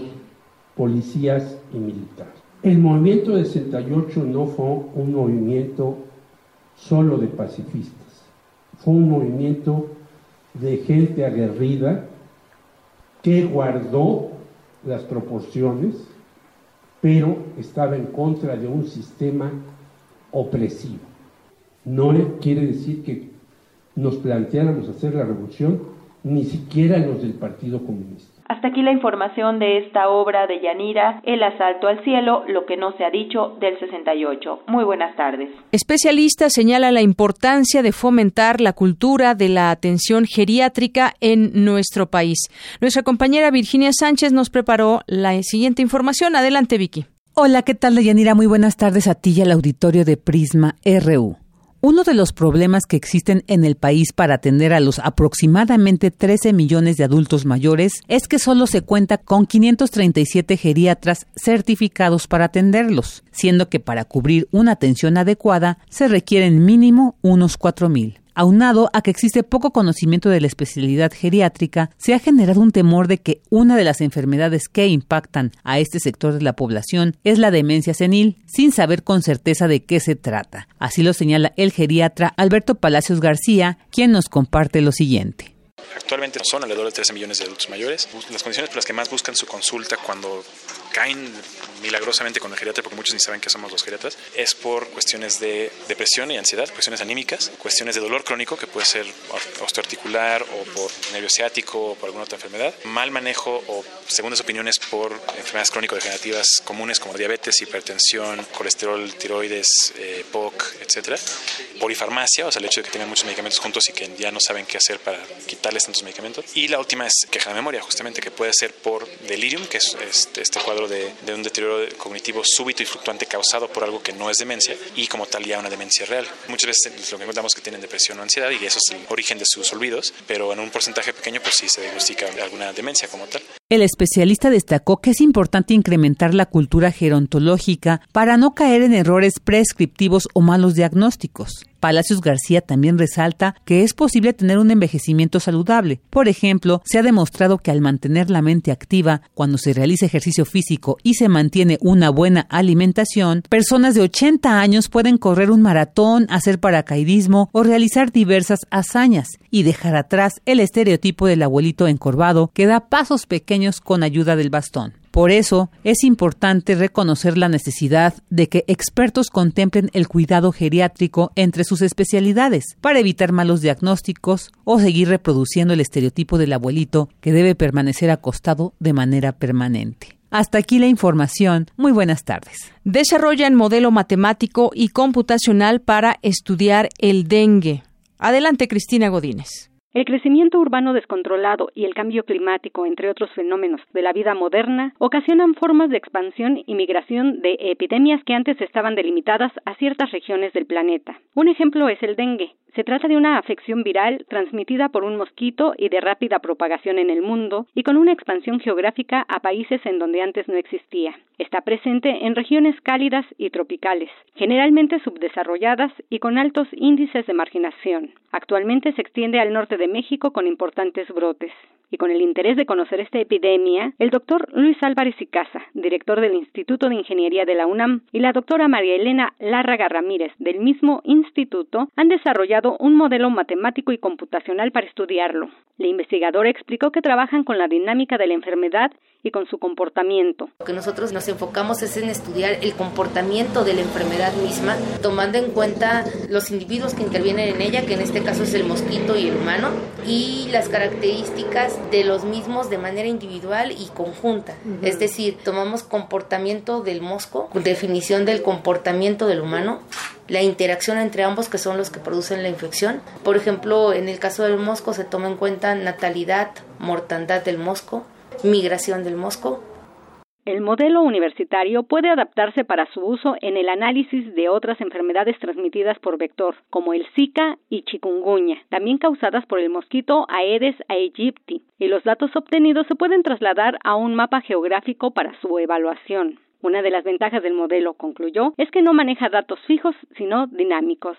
Speaker 18: policías y militares. El movimiento de 68 no fue un movimiento solo de pacifistas, fue un movimiento de gente aguerrida que guardó las proporciones, pero estaba en contra de un sistema opresivo. No quiere decir que nos planteáramos hacer la revolución, ni siquiera los del Partido Comunista.
Speaker 7: Hasta aquí la información de esta obra de Yanira, El asalto al cielo, lo que no se ha dicho del 68. Muy buenas tardes.
Speaker 1: Especialista señala la importancia de fomentar la cultura de la atención geriátrica en nuestro país. Nuestra compañera Virginia Sánchez nos preparó la siguiente información. Adelante, Vicky.
Speaker 10: Hola, ¿qué tal, Yanira? Muy buenas tardes a ti y al auditorio de Prisma RU. Uno de los problemas que existen en el país para atender a los aproximadamente 13 millones de adultos mayores es que solo se cuenta con 537 geriatras certificados para atenderlos, siendo que para cubrir una atención adecuada se requieren mínimo unos 4.000. Aunado a que existe poco conocimiento de la especialidad geriátrica, se ha generado un temor de que una de las enfermedades que impactan a este sector de la población es la demencia senil, sin saber con certeza de qué se trata. Así lo señala el geriatra Alberto Palacios García, quien nos comparte lo siguiente.
Speaker 19: Actualmente son alrededor de 13 millones de adultos mayores. Las condiciones por las que más buscan su consulta cuando caen milagrosamente con el geriatra, porque muchos ni saben que somos los geriatras, es por cuestiones de depresión y ansiedad, cuestiones anímicas, cuestiones de dolor crónico, que puede ser osteoarticular o por nervio ciático o por alguna otra enfermedad, mal manejo o segundas opiniones por enfermedades crónico-degenerativas comunes como diabetes, hipertensión, colesterol, tiroides, eh, POC, etc. Polifarmacia, o sea, el hecho de que tengan muchos medicamentos juntos y que ya no saben qué hacer para quitarles tantos medicamentos. Y la última es queja de memoria, justamente, que puede ser por delirium, que es este, este cuadro de un deterioro cognitivo súbito y fluctuante causado por algo que no es demencia y como tal ya una demencia real. Muchas veces lo que encontramos es que tienen depresión o ansiedad y eso es el origen de sus olvidos, pero en un porcentaje pequeño pues sí se diagnostica alguna demencia como tal.
Speaker 10: El especialista destacó que es importante incrementar la cultura gerontológica para no caer en errores prescriptivos o malos diagnósticos. Palacios García también resalta que es posible tener un envejecimiento saludable. Por ejemplo, se ha demostrado que al mantener la mente activa, cuando se realiza ejercicio físico y se mantiene una buena alimentación, personas de 80 años pueden correr un maratón, hacer paracaidismo o realizar diversas hazañas y dejar atrás el estereotipo del abuelito encorvado que da pasos pequeños con ayuda del bastón. Por eso es importante reconocer la necesidad de que expertos contemplen el cuidado geriátrico entre sus especialidades para evitar malos diagnósticos o seguir reproduciendo el estereotipo del abuelito que debe permanecer acostado de manera permanente. Hasta aquí la información. Muy buenas tardes.
Speaker 1: Desarrollan modelo matemático y computacional para estudiar el dengue. Adelante, Cristina Godínez.
Speaker 20: El crecimiento urbano descontrolado y el cambio climático, entre otros fenómenos de la vida moderna, ocasionan formas de expansión y migración de epidemias que antes estaban delimitadas a ciertas regiones del planeta. Un ejemplo es el dengue. Se trata de una afección viral transmitida por un mosquito y de rápida propagación en el mundo y con una expansión geográfica a países en donde antes no existía. Está presente en regiones cálidas y tropicales, generalmente subdesarrolladas y con altos índices de marginación. Actualmente se extiende al norte de México con importantes brotes. Y con el interés de conocer esta epidemia, el doctor Luis Álvarez y Casa, director del Instituto de Ingeniería de la UNAM, y la doctora María Elena Lárraga Ramírez, del mismo instituto, han desarrollado un modelo matemático y computacional para estudiarlo. La investigadora explicó que trabajan con la dinámica de la enfermedad y con su comportamiento.
Speaker 21: Lo que nosotros nos enfocamos es en estudiar el comportamiento de la enfermedad misma, tomando en cuenta los individuos que intervienen en ella, que en este caso es el mosquito y el humano, y las características de los mismos de manera individual y conjunta. Es decir, tomamos comportamiento del mosco, definición del comportamiento del humano, la interacción entre ambos que son los que producen la infección. Por ejemplo, en el caso del mosco se toma en cuenta natalidad, mortandad del mosco, migración del mosco.
Speaker 20: El modelo universitario puede adaptarse para su uso en el análisis de otras enfermedades transmitidas por vector, como el Zika y chikungunya, también causadas por el mosquito Aedes aegypti, y los datos obtenidos se pueden trasladar a un mapa geográfico para su evaluación. Una de las ventajas del modelo, concluyó, es que no maneja datos fijos, sino dinámicos.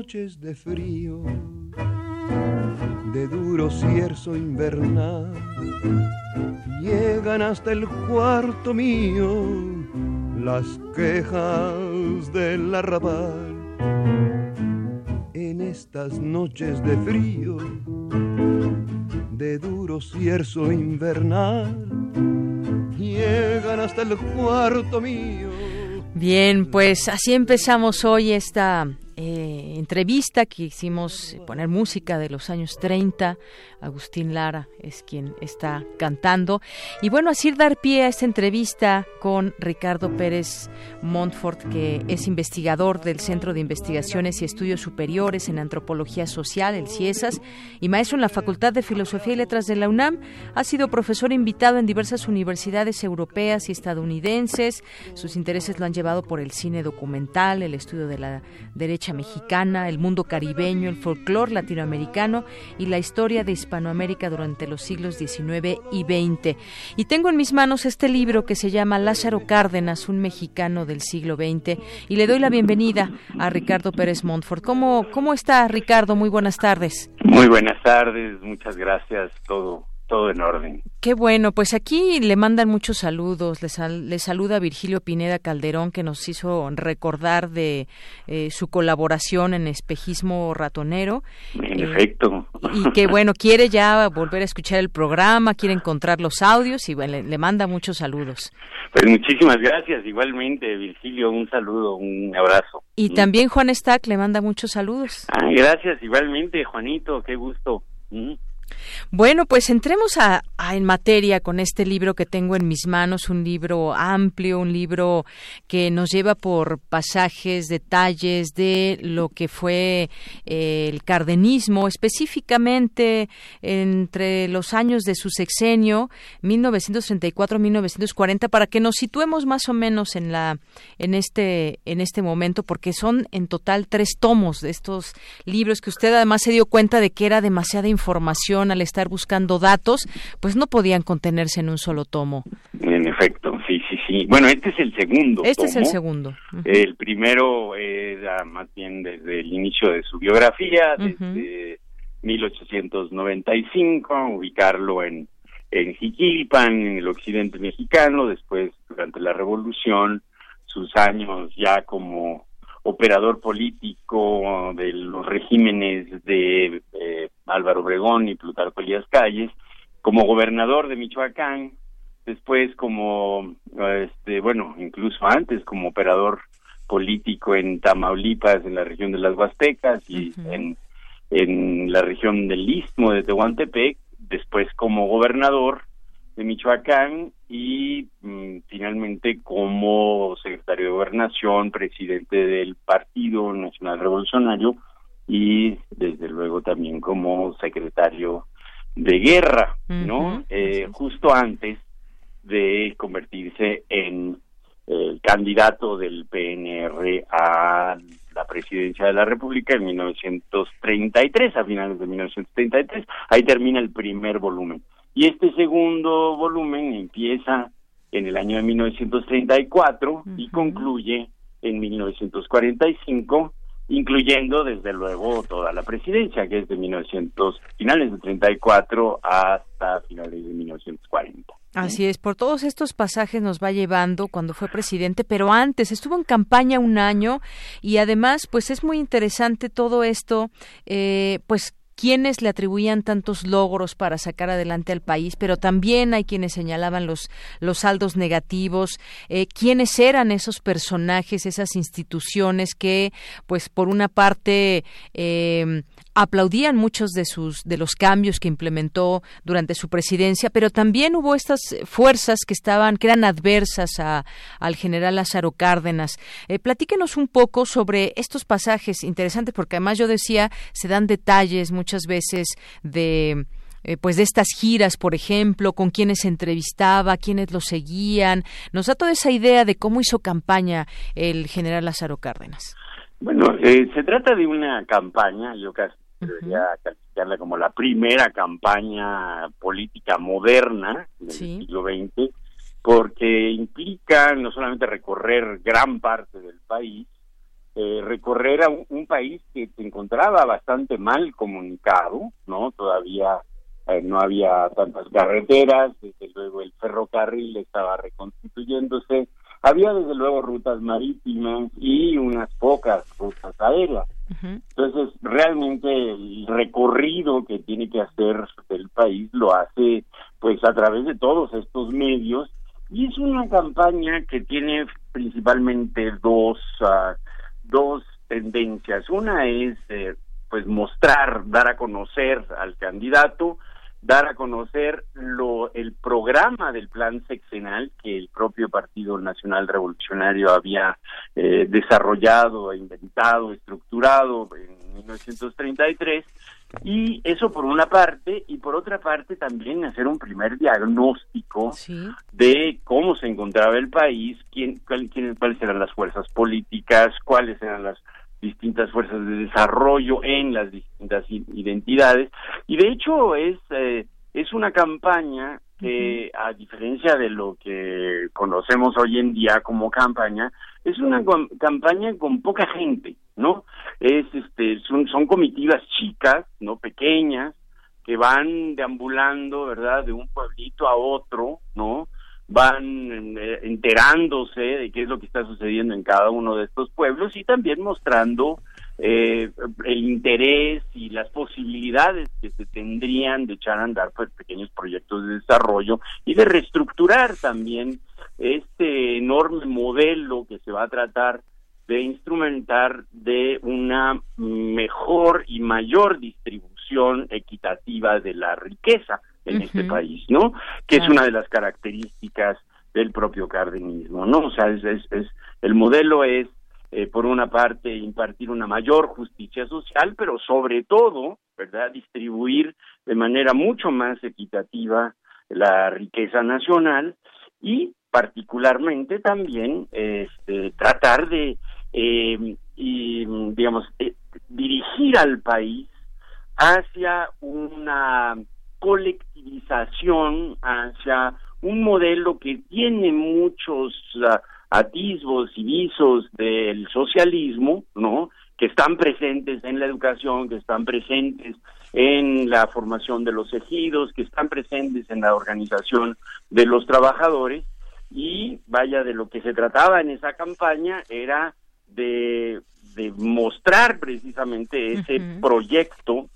Speaker 22: noches de frío, de duro cierzo invernal, llegan hasta el cuarto mío las quejas del arrabal. En estas noches de frío, de duro cierzo invernal, llegan hasta el cuarto mío.
Speaker 1: Bien, pues así empezamos hoy esta eh, entrevista que hicimos poner música de los años 30. Agustín Lara es quien está cantando. Y bueno, así dar pie a esta entrevista con Ricardo Pérez Montfort, que es investigador del Centro de Investigaciones y Estudios Superiores en Antropología Social, el CIESAS, y maestro en la Facultad de Filosofía y Letras de la UNAM. Ha sido profesor invitado en diversas universidades europeas y estadounidenses. Sus intereses lo han llevado por el cine documental, el estudio de la derecha mexicana, el mundo caribeño, el folclore latinoamericano y la historia de Hispanoamérica durante los siglos XIX y XX. Y tengo en mis manos este libro que se llama Lázaro Cárdenas, un mexicano del siglo XX, y le doy la bienvenida a Ricardo Pérez Montfort. ¿Cómo, cómo está Ricardo? Muy buenas tardes.
Speaker 23: Muy buenas tardes, muchas gracias, todo todo en orden.
Speaker 1: Qué bueno, pues aquí le mandan muchos saludos. Le, sal, le saluda Virgilio Pineda Calderón, que nos hizo recordar de eh, su colaboración en Espejismo Ratonero.
Speaker 23: En eh, efecto.
Speaker 1: Y que bueno, quiere ya volver a escuchar el programa, quiere encontrar los audios y bueno, le, le manda muchos saludos.
Speaker 23: Pues muchísimas gracias, igualmente, Virgilio, un saludo, un abrazo.
Speaker 1: Y también Juan Stack le manda muchos saludos.
Speaker 23: Ah, gracias, igualmente, Juanito, qué gusto. Mm.
Speaker 1: Bueno, pues entremos a, en materia con este libro que tengo en mis manos, un libro amplio, un libro que nos lleva por pasajes, detalles de lo que fue eh, el cardenismo, específicamente entre los años de su sexenio, 1934-1940, para que nos situemos más o menos en la en este en este momento, porque son en total tres tomos de estos libros que usted además se dio cuenta de que era demasiada información al estar buscando datos, pues no podían contenerse en un solo tomo.
Speaker 23: En efecto, sí, sí, sí. Bueno, este es el segundo.
Speaker 1: Este
Speaker 23: tomo.
Speaker 1: es el segundo. Uh -huh.
Speaker 23: El primero era más bien desde el inicio de su biografía, desde uh -huh. 1895, ubicarlo en, en Jiquilpan, en el occidente mexicano, después durante la revolución, sus años ya como operador político de los regímenes de eh, Álvaro Obregón y Plutarco Elías Calles, como gobernador de Michoacán, después como, este, bueno, incluso antes como operador político en Tamaulipas, en la región de las Huastecas y uh -huh. en, en la región del Istmo de Tehuantepec, después como gobernador de Michoacán y mm, finalmente como secretario de gobernación, presidente del Partido Nacional Revolucionario y desde luego también como secretario de guerra, ¿no? Eh, justo antes de convertirse en el candidato del PNR a la presidencia de la República en 1933, a finales de 1933. Ahí termina el primer volumen. Y este segundo volumen empieza en el año de 1934 y concluye en 1945 incluyendo desde luego toda la presidencia, que es de 1900, finales de 34 hasta finales de 1940.
Speaker 1: Así es, por todos estos pasajes nos va llevando cuando fue presidente, pero antes estuvo en campaña un año y además, pues es muy interesante todo esto, eh, pues quienes le atribuían tantos logros para sacar adelante al país, pero también hay quienes señalaban los, los saldos negativos, eh, quiénes eran esos personajes, esas instituciones que, pues, por una parte, eh, aplaudían muchos de sus de los cambios que implementó durante su presidencia, pero también hubo estas fuerzas que estaban que eran adversas a, al general Lázaro Cárdenas. Eh, platíquenos un poco sobre estos pasajes interesantes, porque además yo decía se dan detalles muchas veces de eh, pues de estas giras, por ejemplo, con quienes se entrevistaba, quienes lo seguían. Nos da toda esa idea de cómo hizo campaña el general Lázaro Cárdenas.
Speaker 23: Bueno, eh, se trata de una campaña, yo casi debería calificarla como la primera campaña política moderna del siglo XX, porque implica no solamente recorrer gran parte del país, eh, recorrer a un, país que se encontraba bastante mal comunicado, ¿no? Todavía eh, no había tantas carreteras, desde luego el ferrocarril estaba reconstituyéndose, había desde luego rutas marítimas y unas pocas rutas aéreas. Entonces, realmente el recorrido que tiene que hacer el país lo hace pues a través de todos estos medios y es una campaña que tiene principalmente dos uh, dos tendencias. Una es eh, pues mostrar, dar a conocer al candidato dar a conocer lo, el programa del plan sexenal que el propio Partido Nacional Revolucionario había eh, desarrollado, inventado, estructurado en 1933 y eso por una parte y por otra parte también hacer un primer diagnóstico de cómo se encontraba el país, quién, cuáles eran las fuerzas políticas, cuáles eran las distintas fuerzas de desarrollo en las distintas identidades. Y de hecho es eh, es una campaña que a diferencia de lo que conocemos hoy en día como campaña es una campaña con poca gente no es este son, son comitivas chicas no pequeñas que van deambulando verdad de un pueblito a otro no van eh, enterándose de qué es lo que está sucediendo en cada uno de estos pueblos y también mostrando eh, el interés y las posibilidades que se tendrían de echar a andar pues pequeños proyectos de desarrollo y de reestructurar también este enorme modelo que se va a tratar de instrumentar de una mejor y mayor distribución equitativa de la riqueza en este país, ¿no? Que es una de las características del propio cardenismo, ¿no? O sea, es, es, el modelo es, eh, por una parte, impartir una mayor justicia social, pero sobre todo, ¿verdad?, distribuir de manera mucho más equitativa la riqueza nacional y particularmente también este, tratar de, eh, y, digamos, eh, dirigir al país hacia una colectivización hacia un modelo que tiene muchos ah, atisbos y visos del socialismo, ¿no? Que están presentes en la educación, que están presentes en la formación de los ejidos, que están presentes en la organización de los trabajadores y vaya de lo que se trataba en esa campaña era de, de mostrar precisamente ese proyecto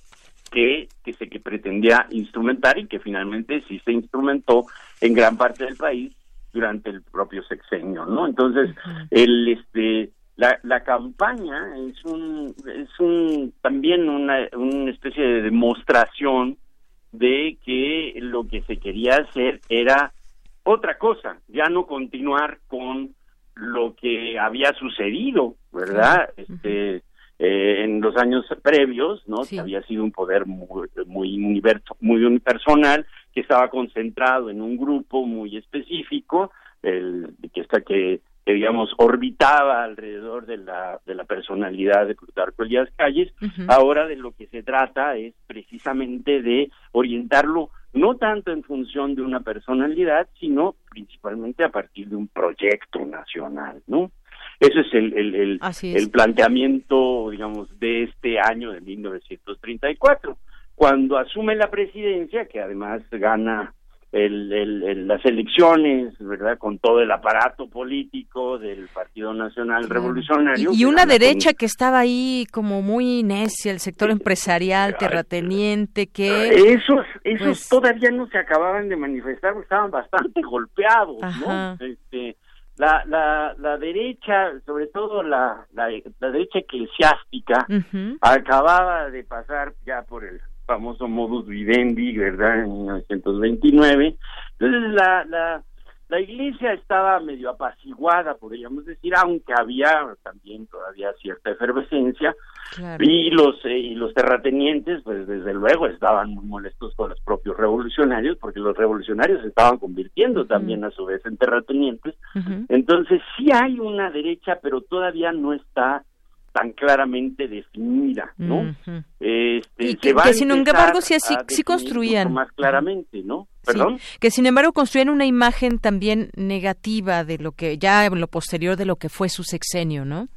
Speaker 23: que, que se que pretendía instrumentar y que finalmente sí se instrumentó en gran parte del país durante el propio sexenio, ¿no? Entonces, el este la, la campaña es un es un también una, una especie de demostración de que lo que se quería hacer era otra cosa, ya no continuar con lo que había sucedido, ¿verdad? Este eh, en los años previos, ¿no? Que había sido un poder muy, muy, universo, muy unipersonal, que estaba concentrado en un grupo muy específico, el, que está que, que, digamos orbitaba alrededor de la de la personalidad de Plutarco Elías Calles. Ahora de lo que se trata es precisamente de orientarlo no tanto en función de una personalidad, sino principalmente a partir de un proyecto nacional, ¿no? Ese es el, el, el, el planteamiento, digamos, de este año de 1934. Cuando asume la presidencia, que además gana el, el, las elecciones, ¿verdad? Con todo el aparato político del Partido Nacional Revolucionario.
Speaker 1: Y, una derecha que estaba ahí como muy necia, el sector empresarial, terrateniente, que...
Speaker 23: Esos, esos pues todavía no se acababan de manifestar, estaban bastante golpeados, ¿no? Este, la, la, la derecha, sobre todo la, la, derecha eclesiástica, acababa de pasar ya por el famoso modus vivendi, ¿verdad? En 1929. Entonces la, la, la iglesia estaba medio apaciguada, podríamos decir, aunque había también todavía cierta efervescencia. Y los eh, y los terratenientes, pues desde luego estaban muy molestos con los propios revolucionarios, porque los revolucionarios se estaban convirtiendo también a su vez en terratenientes. Entonces sí hay una derecha, pero todavía no está tan claramente definida, ¿no? este,
Speaker 1: y que, sin embargo sí, sí, construían
Speaker 23: más claramente, ¿no? Perdón.
Speaker 1: que sin embargo construían una imagen también negativa de lo que ya en lo posterior de lo que fue su sexenio, ¿no?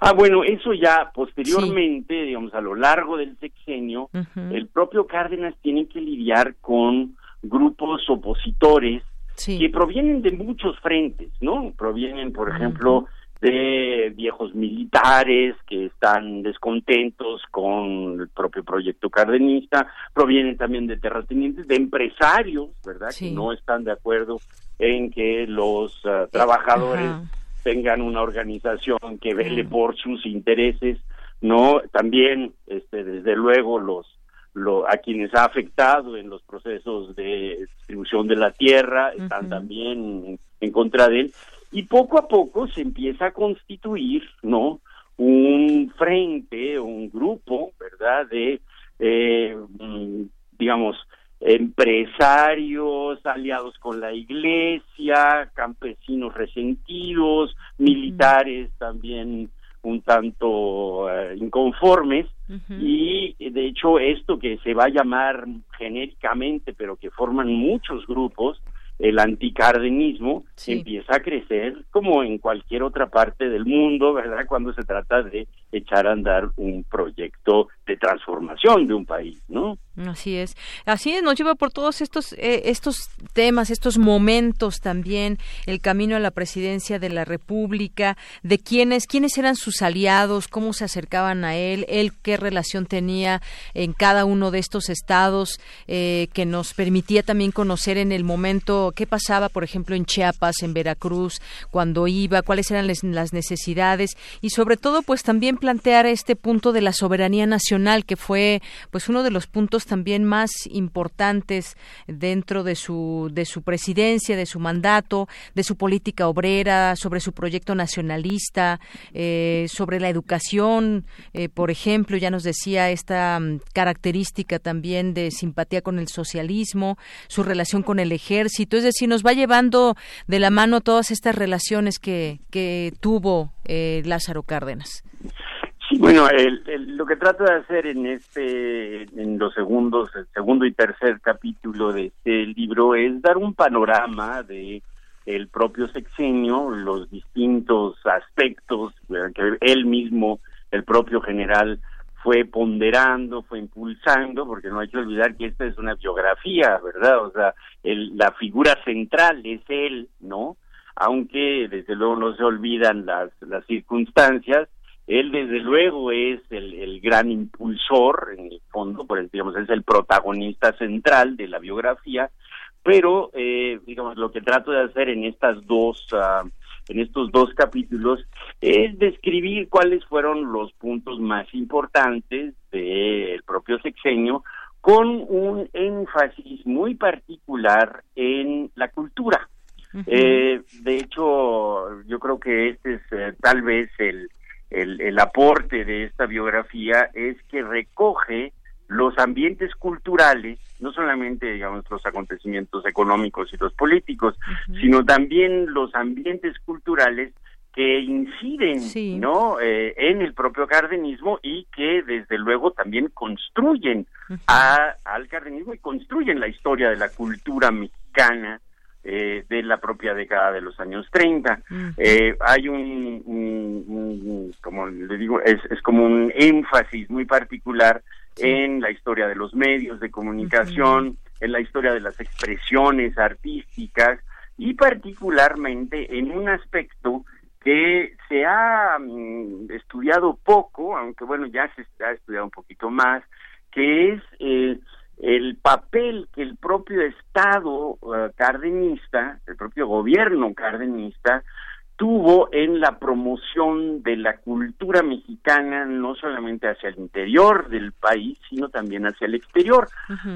Speaker 23: Ah, bueno, eso ya posteriormente, digamos, a lo largo del sexenio, el propio Cárdenas tiene que lidiar con grupos opositores que provienen de muchos frentes, ¿no? Provienen, por ejemplo, de viejos militares que están descontentos con el propio proyecto cardenista, provienen también de terratenientes, de empresarios, ¿verdad? Que no están de acuerdo en que los ah, trabajadores tengan una organización que vele por sus intereses, ¿no? También, este, desde luego, los lo, a quienes ha afectado en los procesos de distribución de la tierra están también en contra de él y poco a poco se empieza a constituir, ¿no? Un frente, un grupo, ¿verdad? De, eh, mm, digamos, empresarios aliados con la iglesia, campesinos resentidos, militares también un tanto eh, inconformes y de hecho esto que se va a llamar genéricamente pero que forman muchos grupos el anticardenismo empieza a crecer como en cualquier otra parte del mundo, ¿verdad? Cuando se trata de echar a andar un proyecto de transformación de un país, ¿no?
Speaker 1: Así es, así es, nos lleva por todos estos eh, estos temas, estos momentos también, el camino a la presidencia de la República, de quiénes quiénes eran sus aliados, cómo se acercaban a él, él qué relación tenía en cada uno de estos estados, eh, que nos permitía también conocer en el momento qué pasaba, por ejemplo, en Chiapas, en Veracruz, cuando iba, cuáles eran las necesidades y sobre todo, pues también plantear este punto de la soberanía nacional que fue, pues uno de los puntos también más importantes dentro de su, de su presidencia, de su mandato, de su política obrera, sobre su proyecto nacionalista, eh, sobre la educación, eh, por ejemplo, ya nos decía esta mm, característica también de simpatía con el socialismo, su relación con el ejército, es decir, nos va llevando de la mano todas estas relaciones que, que tuvo eh, Lázaro Cárdenas.
Speaker 23: Sí, bueno, lo que trato de hacer en este, en los segundos, el segundo y tercer capítulo de este libro es dar un panorama de el propio sexenio, los distintos aspectos que él mismo, el propio general, fue ponderando, fue impulsando, porque no hay que olvidar que esta es una biografía, ¿verdad? O sea, el, la figura central es él, ¿no? Aunque desde luego no se olvidan las, las circunstancias, él desde luego es el, el, gran impulsor, en el fondo, por digamos, es el protagonista central de la biografía, pero eh, digamos lo que trato de hacer en estas dos uh, en estos dos capítulos es describir cuáles fueron los puntos más importantes del propio sexenio con un énfasis muy particular en la cultura. eh, de hecho, yo creo que este es eh, tal vez el, el, el aporte de esta biografía es que recoge los ambientes culturales, no solamente digamos los acontecimientos económicos y los políticos, sino también los ambientes culturales que inciden no Eh, en el propio cardenismo y que desde luego también construyen a- al cardenismo y construyen la historia de la cultura mexicana eh, de la propia década de los años 30. Eh, hay un, un- un- como le digo, es, es como un énfasis muy particular en la historia de los medios de comunicación, en la historia de las expresiones artísticas y particularmente en un aspecto que se ha mm, estudiado poco, aunque bueno, ya se ha estudiado un poquito más, que es eh, el papel que el propio Estado eh, cardenista, el propio gobierno cardenista, tuvo en la promoción de la cultura mexicana, no solamente hacia el interior del país, sino también hacia el exterior,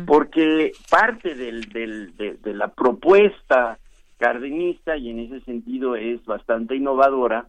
Speaker 23: porque parte del, del- de, de la propuesta cardenista, y en ese sentido es bastante innovadora,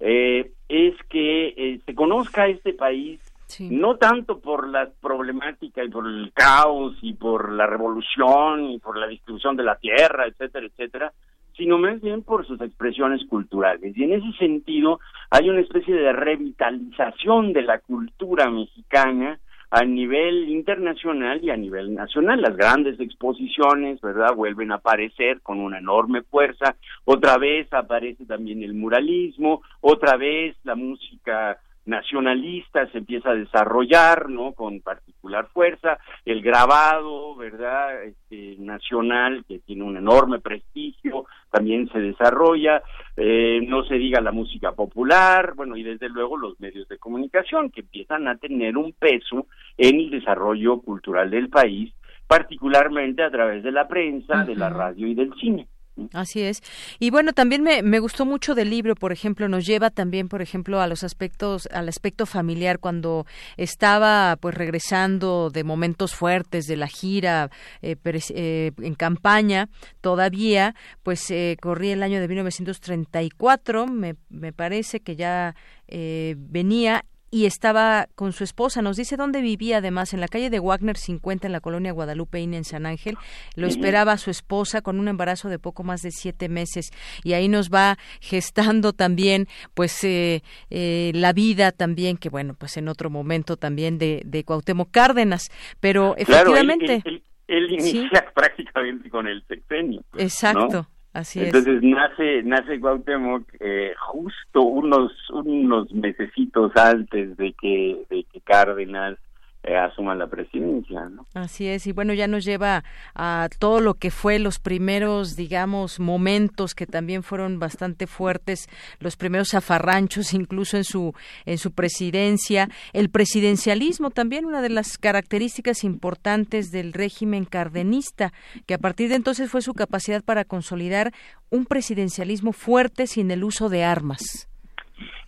Speaker 23: eh, es que eh, se conozca este país no tanto por la problemática y por el caos y por la revolución y por la distribución de la tierra, etcétera, etcétera, sino más bien por sus expresiones culturales. Y en ese sentido hay una especie de revitalización de la cultura mexicana a nivel internacional y a nivel nacional. Las grandes exposiciones, ¿verdad?, vuelven a aparecer con una enorme fuerza. Otra vez aparece también el muralismo, otra vez la música nacionalista se empieza a desarrollar, ¿no? Con particular fuerza, el grabado, ¿verdad? Este, nacional, que tiene un enorme prestigio, también se desarrolla, eh, no se diga la música popular, bueno, y desde luego los medios de comunicación, que empiezan a tener un peso en el desarrollo cultural del país, particularmente a través de la prensa, de la radio y del cine.
Speaker 1: Así es. Y bueno, también me, me gustó mucho del libro, por ejemplo, nos lleva también, por ejemplo, a los aspectos, al aspecto familiar, cuando estaba pues regresando de momentos fuertes de la gira eh, eh, en campaña, todavía, pues eh, corría el año de 1934, me, me parece que ya eh, venía y estaba con su esposa. Nos dice dónde vivía, además, en la calle de Wagner 50, en la colonia Guadalupeína, en San Ángel. Lo esperaba su esposa con un embarazo de poco más de siete meses. Y ahí nos va gestando también, pues, eh, eh, la vida también, que bueno, pues en otro momento también de, de Cuauhtémoc Cárdenas. Pero
Speaker 23: Claro, él-
Speaker 1: efectivamente.
Speaker 23: él, él- él
Speaker 1: Sí.
Speaker 23: inicia prácticamente con el sexenio. ¿no?
Speaker 1: Así es.
Speaker 23: Entonces nace nace Cuauhtémoc eh, justo unos unos mesecitos antes de que de que Cárdenas eh, asuma la presidencia, ¿no?
Speaker 1: Así es, y bueno, ya nos lleva a todo lo que fue los primeros, digamos, momentos que también fueron bastante fuertes, los primeros zafarranchos incluso en su en su presidencia, el presidencialismo también una de las características importantes del régimen cardenista, que a partir de entonces fue su capacidad para consolidar un presidencialismo fuerte sin el uso de armas.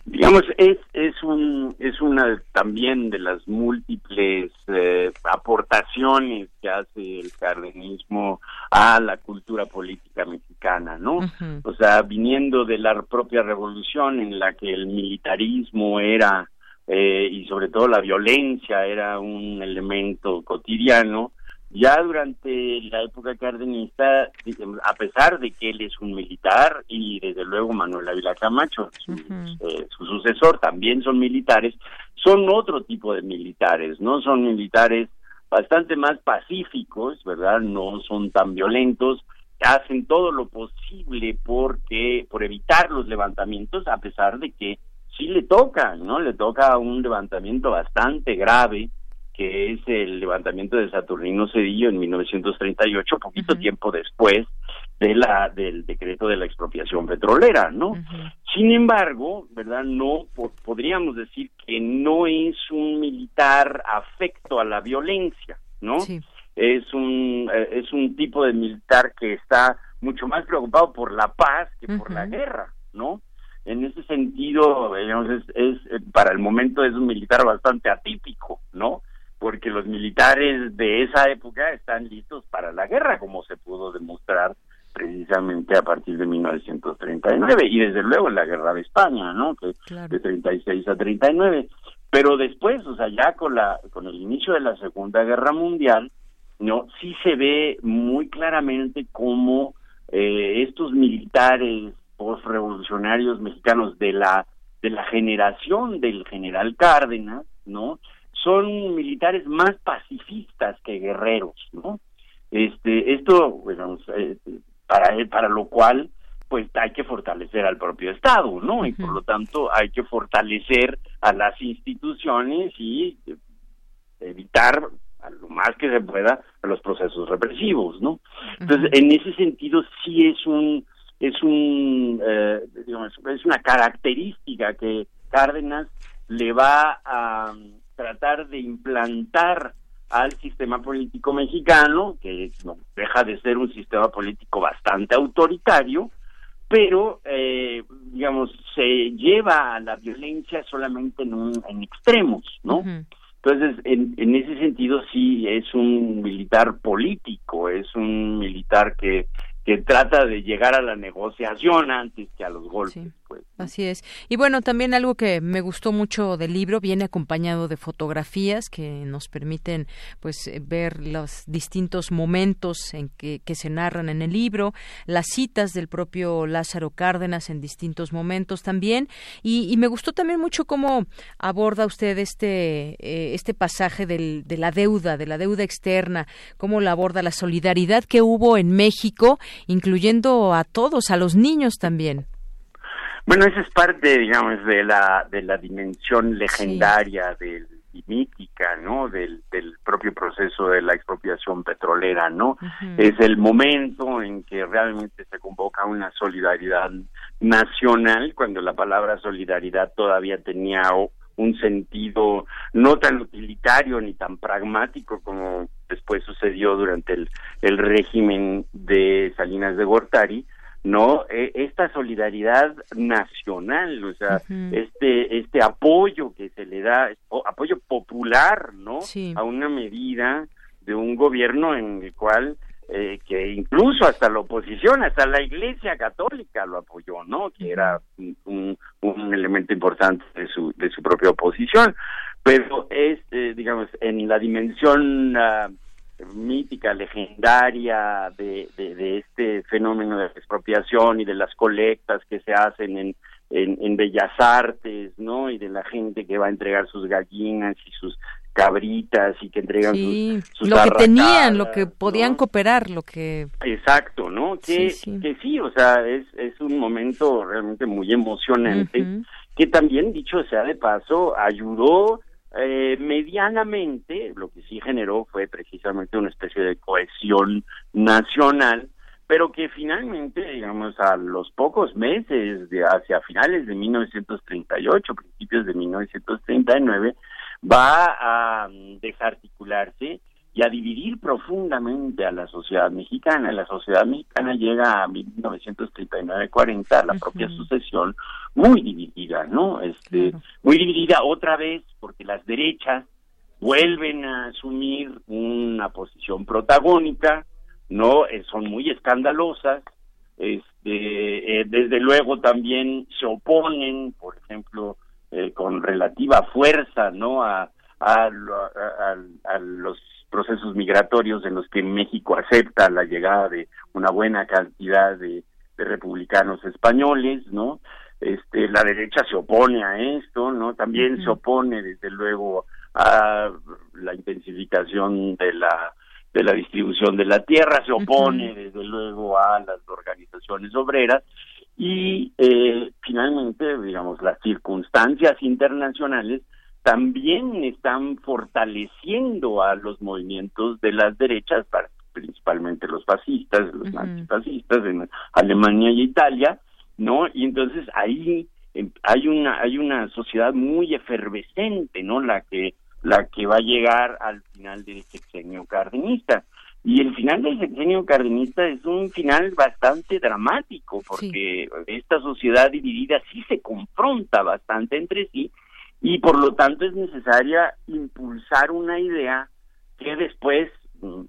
Speaker 23: Digamos, es, es, un, es una también de las múltiples eh, aportaciones que hace el cardenismo a la cultura política mexicana, ¿no? O sea, viniendo de la propia revolución en la que el militarismo era, eh, y sobre todo la violencia era un elemento cotidiano, ya durante la época cardenista, a pesar de que él es un militar y desde luego Manuel Ávila Camacho, su, eh, su sucesor, también son militares, son otro tipo de militares, ¿no? Son militares bastante más pacíficos, ¿verdad? No son tan violentos, hacen todo lo posible porque por evitar los levantamientos, a pesar de que sí le toca, ¿no? Le toca un levantamiento bastante grave que es el levantamiento de Saturnino Cedillo en 1938, poquito tiempo después de la del decreto de la expropiación petrolera, ¿no? Sin embargo, ¿verdad? No po- podríamos decir que no es un militar afecto a la violencia, ¿no? Es un eh, es un tipo de militar que está mucho más preocupado por la paz que por la guerra, ¿no? En ese sentido, digamos, es, es eh, para el momento es un militar bastante atípico, ¿no? Porque los militares de esa época están listos para la guerra, como se pudo demostrar precisamente a partir de 1939 y desde luego la guerra de España, ¿no? Que de 36 a 39. Pero después, o sea, ya con la con el inicio de la Segunda Guerra Mundial, no, sí se ve muy claramente cómo eh, estos militares postrevolucionarios mexicanos de la de la generación del general Cárdenas, ¿no? Son militares más pacifistas que guerreros, ¿no? Este, esto, bueno, eh, para para lo cual pues hay que fortalecer al propio Estado, ¿no? Y por lo tanto hay que fortalecer a las instituciones y evitar a lo más que se pueda los procesos represivos, ¿no? Entonces, en ese sentido sí es un es un eh, digamos, es una característica que Cárdenas le va a tratar de implantar al sistema político mexicano, que no deja de ser un sistema político bastante autoritario, pero eh, digamos se lleva a la violencia solamente en, un, en extremos, ¿no? Entonces, en, en ese sentido sí es un militar político, es un militar que que trata de llegar a la negociación antes que a los golpes. Pues,
Speaker 1: Así es. Y bueno, también algo que me gustó mucho del libro viene acompañado de fotografías que nos permiten pues eh, ver los distintos momentos en que, que se narran en el libro, las citas del propio Lázaro Cárdenas en distintos momentos también. Y, y me gustó también mucho cómo aborda usted este, eh, este pasaje del, de la deuda, de la deuda externa, cómo la aborda la solidaridad que hubo en México, incluyendo a todos, a los niños también.
Speaker 23: Bueno, esa es parte, digamos, de la de la dimensión legendaria del y mítica, ¿no? Del, del propio proceso de la expropiación petrolera, ¿no? Es el momento en que realmente se convoca una solidaridad nacional, cuando la palabra solidaridad todavía tenía un sentido no tan utilitario ni tan pragmático como después sucedió durante el, el régimen de Salinas de Gortari, no E- esta solidaridad nacional o sea este este apoyo que se le da apoyo popular no a una medida de un gobierno en el cual eh, que incluso hasta la oposición hasta la Iglesia Católica lo apoyó no que era un, un- un elemento importante de su de su propia oposición pero es eh, digamos en la dimensión ah, mítica, legendaria de, de, de este fenómeno de expropiación y de las colectas que se hacen en, en, en Bellas Artes, ¿no? Y de la gente que va a entregar sus gallinas y sus cabritas y que entregan
Speaker 1: Sí,
Speaker 23: sus, sus
Speaker 1: lo que tenían, lo que podían cooperar, lo que
Speaker 23: Exacto, ¿no? Que
Speaker 1: Sí, sí.
Speaker 23: que sí, o sea, es, es un momento realmente muy emocionante que también, dicho sea de paso, ayudó eh, medianamente, lo que sí generó fue precisamente una especie de cohesión nacional, pero que finalmente, digamos, a los pocos meses, de hacia finales de 1938, principios de 1939, va a mm, desarticularse y a dividir profundamente a la sociedad mexicana. La sociedad mexicana llega a 1939-40, a la propia sucesión, muy dividida, ¿no? Este, muy dividida otra vez porque las derechas vuelven a asumir una posición protagónica, ¿no? Eh, son muy escandalosas, este, eh, desde luego también se oponen, por ejemplo, eh, con relativa fuerza, ¿no? A, a- a- a los procesos migratorios en los que México acepta la llegada de una buena cantidad de, de republicanos españoles, ¿no? Este, la derecha se opone a esto, ¿no? También se opone, desde luego, a la intensificación de la de la distribución de la tierra, se opone, desde luego, a las organizaciones obreras y eh, finalmente, digamos, las circunstancias internacionales también están fortaleciendo a los movimientos de las derechas, principalmente los fascistas, los antifascistas en Alemania y Italia, ¿no? Y entonces ahí em, hay una hay una sociedad muy efervescente, ¿no? La que la que va a llegar al final del sexenio cardenista. Y el final del sexenio cardenista es un final bastante dramático porque esta sociedad dividida sí se confronta bastante entre sí y por lo tanto es necesaria impulsar una idea que después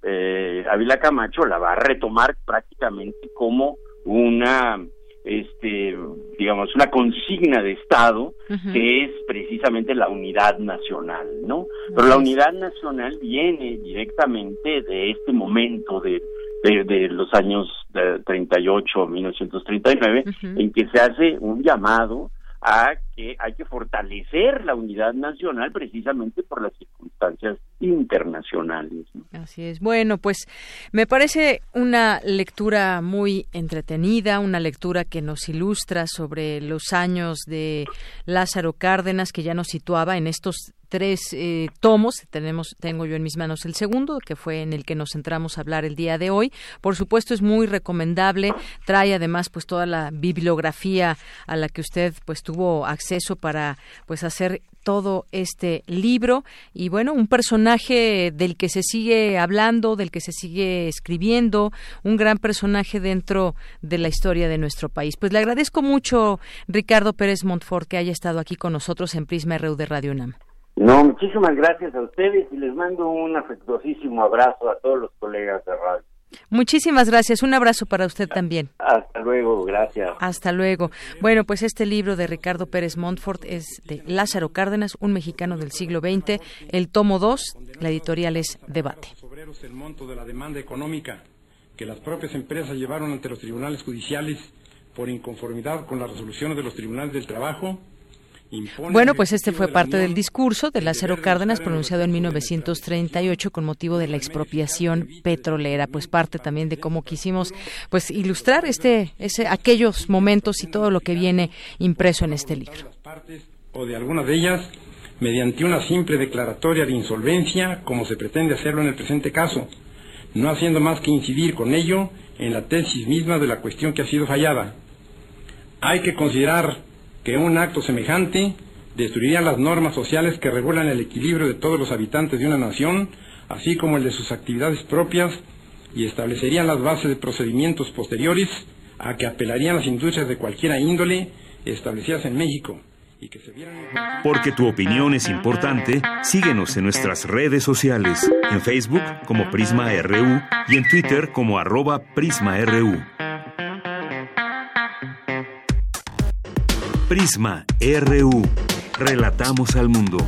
Speaker 23: eh, Ávila Camacho la va a retomar prácticamente como una este digamos una consigna de estado que es precisamente la unidad nacional no pero la unidad nacional viene directamente de este momento de de, de los años de 38 1939 en que se hace un llamado a que hay que fortalecer la unidad nacional precisamente por las circunstancias internacionales.
Speaker 1: Así es. Bueno, pues me parece una lectura muy entretenida, una lectura que nos ilustra sobre los años de Lázaro Cárdenas, que ya nos situaba en estos tres eh, tomos. Tenemos, tengo yo en mis manos el segundo, que fue en el que nos centramos a hablar el día de hoy. Por supuesto, es muy recomendable. Trae además, pues, toda la bibliografía a la que usted, pues, tuvo acceso para, pues, hacer todo este libro y bueno, un personaje del que se sigue hablando, del que se sigue escribiendo, un gran personaje dentro de la historia de nuestro país. Pues le agradezco mucho Ricardo Pérez Montfort que haya estado aquí con nosotros en Prisma RU de Radio UNAM.
Speaker 23: No, muchísimas gracias a ustedes y les mando un afectuosísimo abrazo a todos los colegas de radio.
Speaker 1: Muchísimas gracias. Un abrazo para usted también.
Speaker 23: Hasta luego, gracias.
Speaker 1: Hasta luego. Bueno, pues este libro de Ricardo Pérez Montfort es de Lázaro Cárdenas, un mexicano del siglo XX, el tomo 2, la editorial es Debate.
Speaker 24: obreros el monto de la demanda económica que las propias empresas llevaron ante los tribunales judiciales por inconformidad con las resoluciones de los tribunales del trabajo
Speaker 1: Bueno, pues este fue parte del discurso de Lázaro Cárdenas pronunciado en 1938 con motivo de la expropiación petrolera, pues parte también de cómo quisimos pues ilustrar este ese aquellos momentos y todo lo que viene impreso en este libro.
Speaker 24: o de algunas de ellas mediante una simple declaratoria de insolvencia, como se pretende hacerlo en el presente caso, no haciendo más que incidir con ello en la tesis misma de la cuestión que ha sido fallada. Hay que considerar que un acto semejante destruiría las normas sociales que regulan el equilibrio de todos los habitantes de una nación, así como el de sus actividades propias, y establecerían las bases de procedimientos posteriores a que apelarían las industrias de cualquiera índole establecidas en México. Y que se vieran...
Speaker 4: Porque tu opinión es importante, síguenos en nuestras redes sociales, en Facebook como Prisma RU y en Twitter como arroba PrismaRU. Prisma RU. Relatamos al mundo.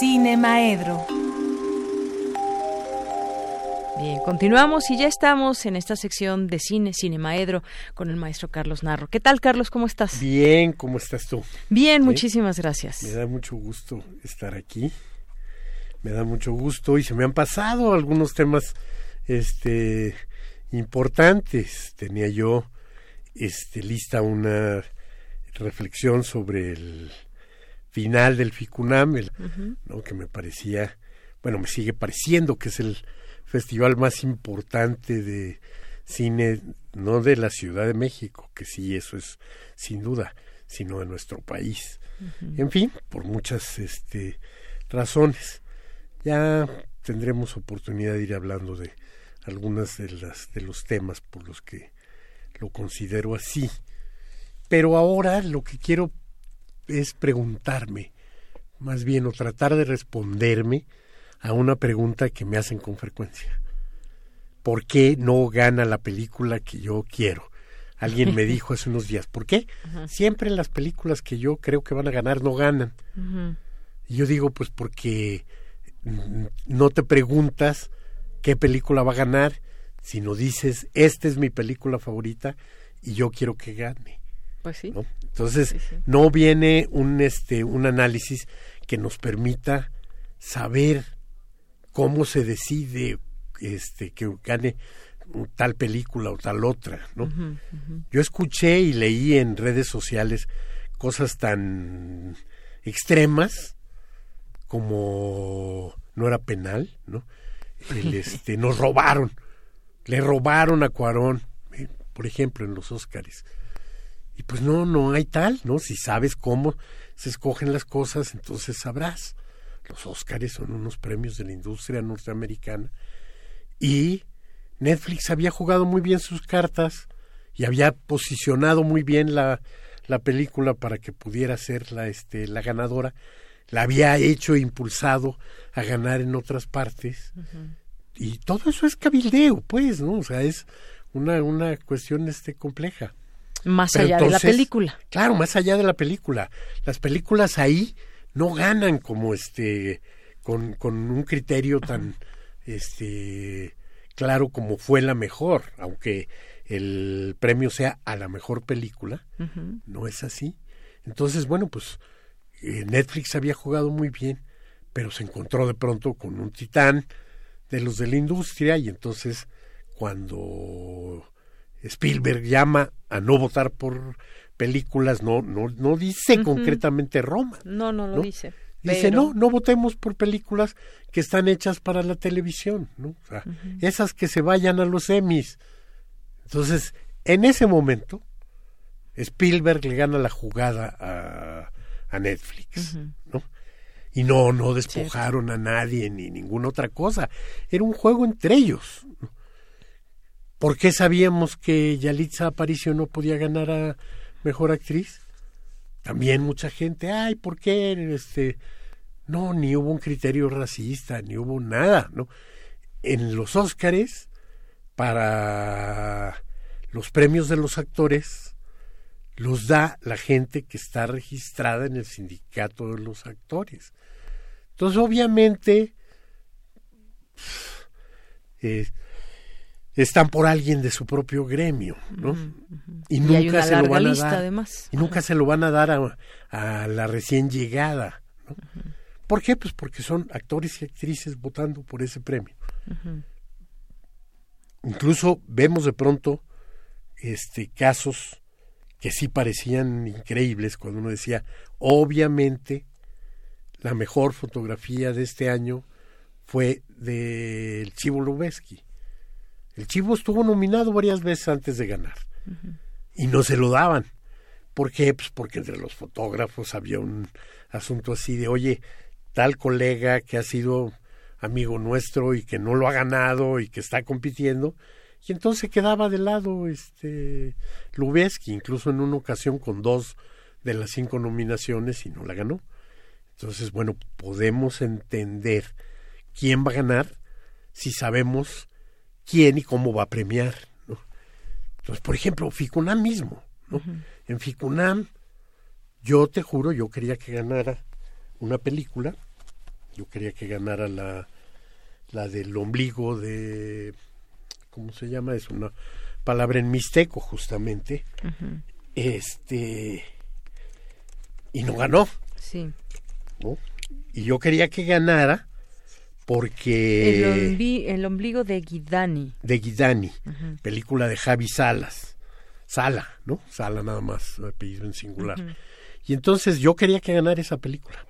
Speaker 2: Cine Maedro.
Speaker 1: Bien, continuamos y ya estamos en esta sección de cine, Cine Maedro, con el maestro Carlos Narro. ¿Qué tal, Carlos? ¿Cómo estás?
Speaker 25: Bien, ¿cómo estás tú?
Speaker 1: Bien, muchísimas gracias.
Speaker 25: Me da mucho gusto estar aquí. Me da mucho gusto y se me han pasado algunos temas este importantes. Tenía yo este lista una reflexión sobre el final del FICUNAM, el. ¿no? que me parecía, bueno, me sigue pareciendo que es el festival más importante de cine, no de la Ciudad de México, que sí, eso es sin duda, sino de nuestro país. En fin, por muchas este, razones. Ya tendremos oportunidad de ir hablando de algunas de las de los temas por los que lo considero así. Pero ahora lo que quiero es preguntarme, más bien, o tratar de responderme a una pregunta que me hacen con frecuencia. ¿Por qué no gana la película que yo quiero? Alguien me dijo hace unos días, ¿por qué? Siempre las películas que yo creo que van a ganar no ganan. Y yo digo, pues porque no te preguntas qué película va a ganar, sino dices, esta es mi película favorita y yo quiero que gane.
Speaker 1: Pues sí.
Speaker 25: ¿no? Entonces,
Speaker 1: Sí, sí.
Speaker 25: no viene un este un análisis que nos permita saber cómo se decide este que gane tal película o tal otra, ¿no? Yo escuché y leí en redes sociales cosas tan extremas como no era penal, ¿no? El, este, nos robaron, le robaron a Cuarón, eh, por ejemplo, en los Óscares. Y pues no, no hay tal, ¿no? Si sabes cómo se escogen las cosas, entonces sabrás. Los Óscares son unos premios de la industria norteamericana y Netflix había jugado muy bien sus cartas y había posicionado muy bien la, la película para que pudiera ser la, este, la ganadora. La había hecho e impulsado a ganar en otras partes. Y todo eso es cabildeo, pues, ¿no? O sea, es una, una cuestión este, compleja.
Speaker 1: Más
Speaker 25: Pero
Speaker 1: allá de la película.
Speaker 25: Claro, más allá de la película. Las películas ahí no ganan como este con, con un criterio tan este claro como fue la mejor, aunque el premio sea a la mejor película, no es así. Entonces, bueno, pues eh, Netflix había jugado muy bien, pero se encontró de pronto con un titán de los de la industria y entonces cuando Spielberg llama a no votar por películas, no, no, no dice concretamente Roma.
Speaker 1: No, no lo
Speaker 25: ¿no?
Speaker 1: dice.
Speaker 25: Dice,
Speaker 1: pero-
Speaker 25: no, no votemos por películas que están hechas para la televisión, ¿no? O sea, esas que se vayan a los Emmys. Entonces, en ese momento, Spielberg le gana la jugada a, a Netflix, ¿no? Y no, no despojaron a nadie ni ninguna otra cosa. Era un juego entre ellos. ¿Por qué sabíamos que Yalitza Aparicio no podía ganar a Mejor Actriz? También mucha gente, ay, ¿por qué? Este, no, ni hubo un criterio racista, ni hubo nada, ¿no? En los Óscares, para los premios de los actores, los da la gente que está registrada en el sindicato de los actores. Entonces, obviamente, eh, están por alguien de su propio gremio, ¿no? Y
Speaker 1: Y
Speaker 25: nunca se lo van a dar.
Speaker 1: además.
Speaker 25: Y nunca se lo van a dar a, a la recién llegada. ¿no? ¿Por qué? Pues porque son actores y actrices votando por ese premio. Incluso vemos de pronto este casos que sí parecían increíbles cuando uno decía, obviamente la mejor fotografía de este año fue del Chivo Lubeski. El Chivo estuvo nominado varias veces antes de ganar y no se lo daban. ¿Por qué? Pues porque entre los fotógrafos había un asunto así de, oye, tal colega que ha sido amigo nuestro y que no lo ha ganado y que está compitiendo, y entonces quedaba de lado este Lubeski, incluso en una ocasión con dos de las cinco nominaciones y no la ganó. Entonces, bueno, podemos entender quién va a ganar si sabemos quién y cómo va a premiar. ¿no? Entonces, por ejemplo, Ficunam mismo. ¿no? En Ficunam, yo te juro, yo quería que ganara una película, yo quería que ganara la, la del ombligo de, ¿cómo se llama? Es una palabra en mixteco, justamente. Este, y no ganó.
Speaker 1: Sí.
Speaker 25: ¿no? Y yo quería que ganara porque
Speaker 1: El, el ombligo de Guidani.
Speaker 25: de Guidani, película de Javi Salas, Sala, ¿no? Sala nada más, apellido en singular. Y entonces yo quería que ganara esa película.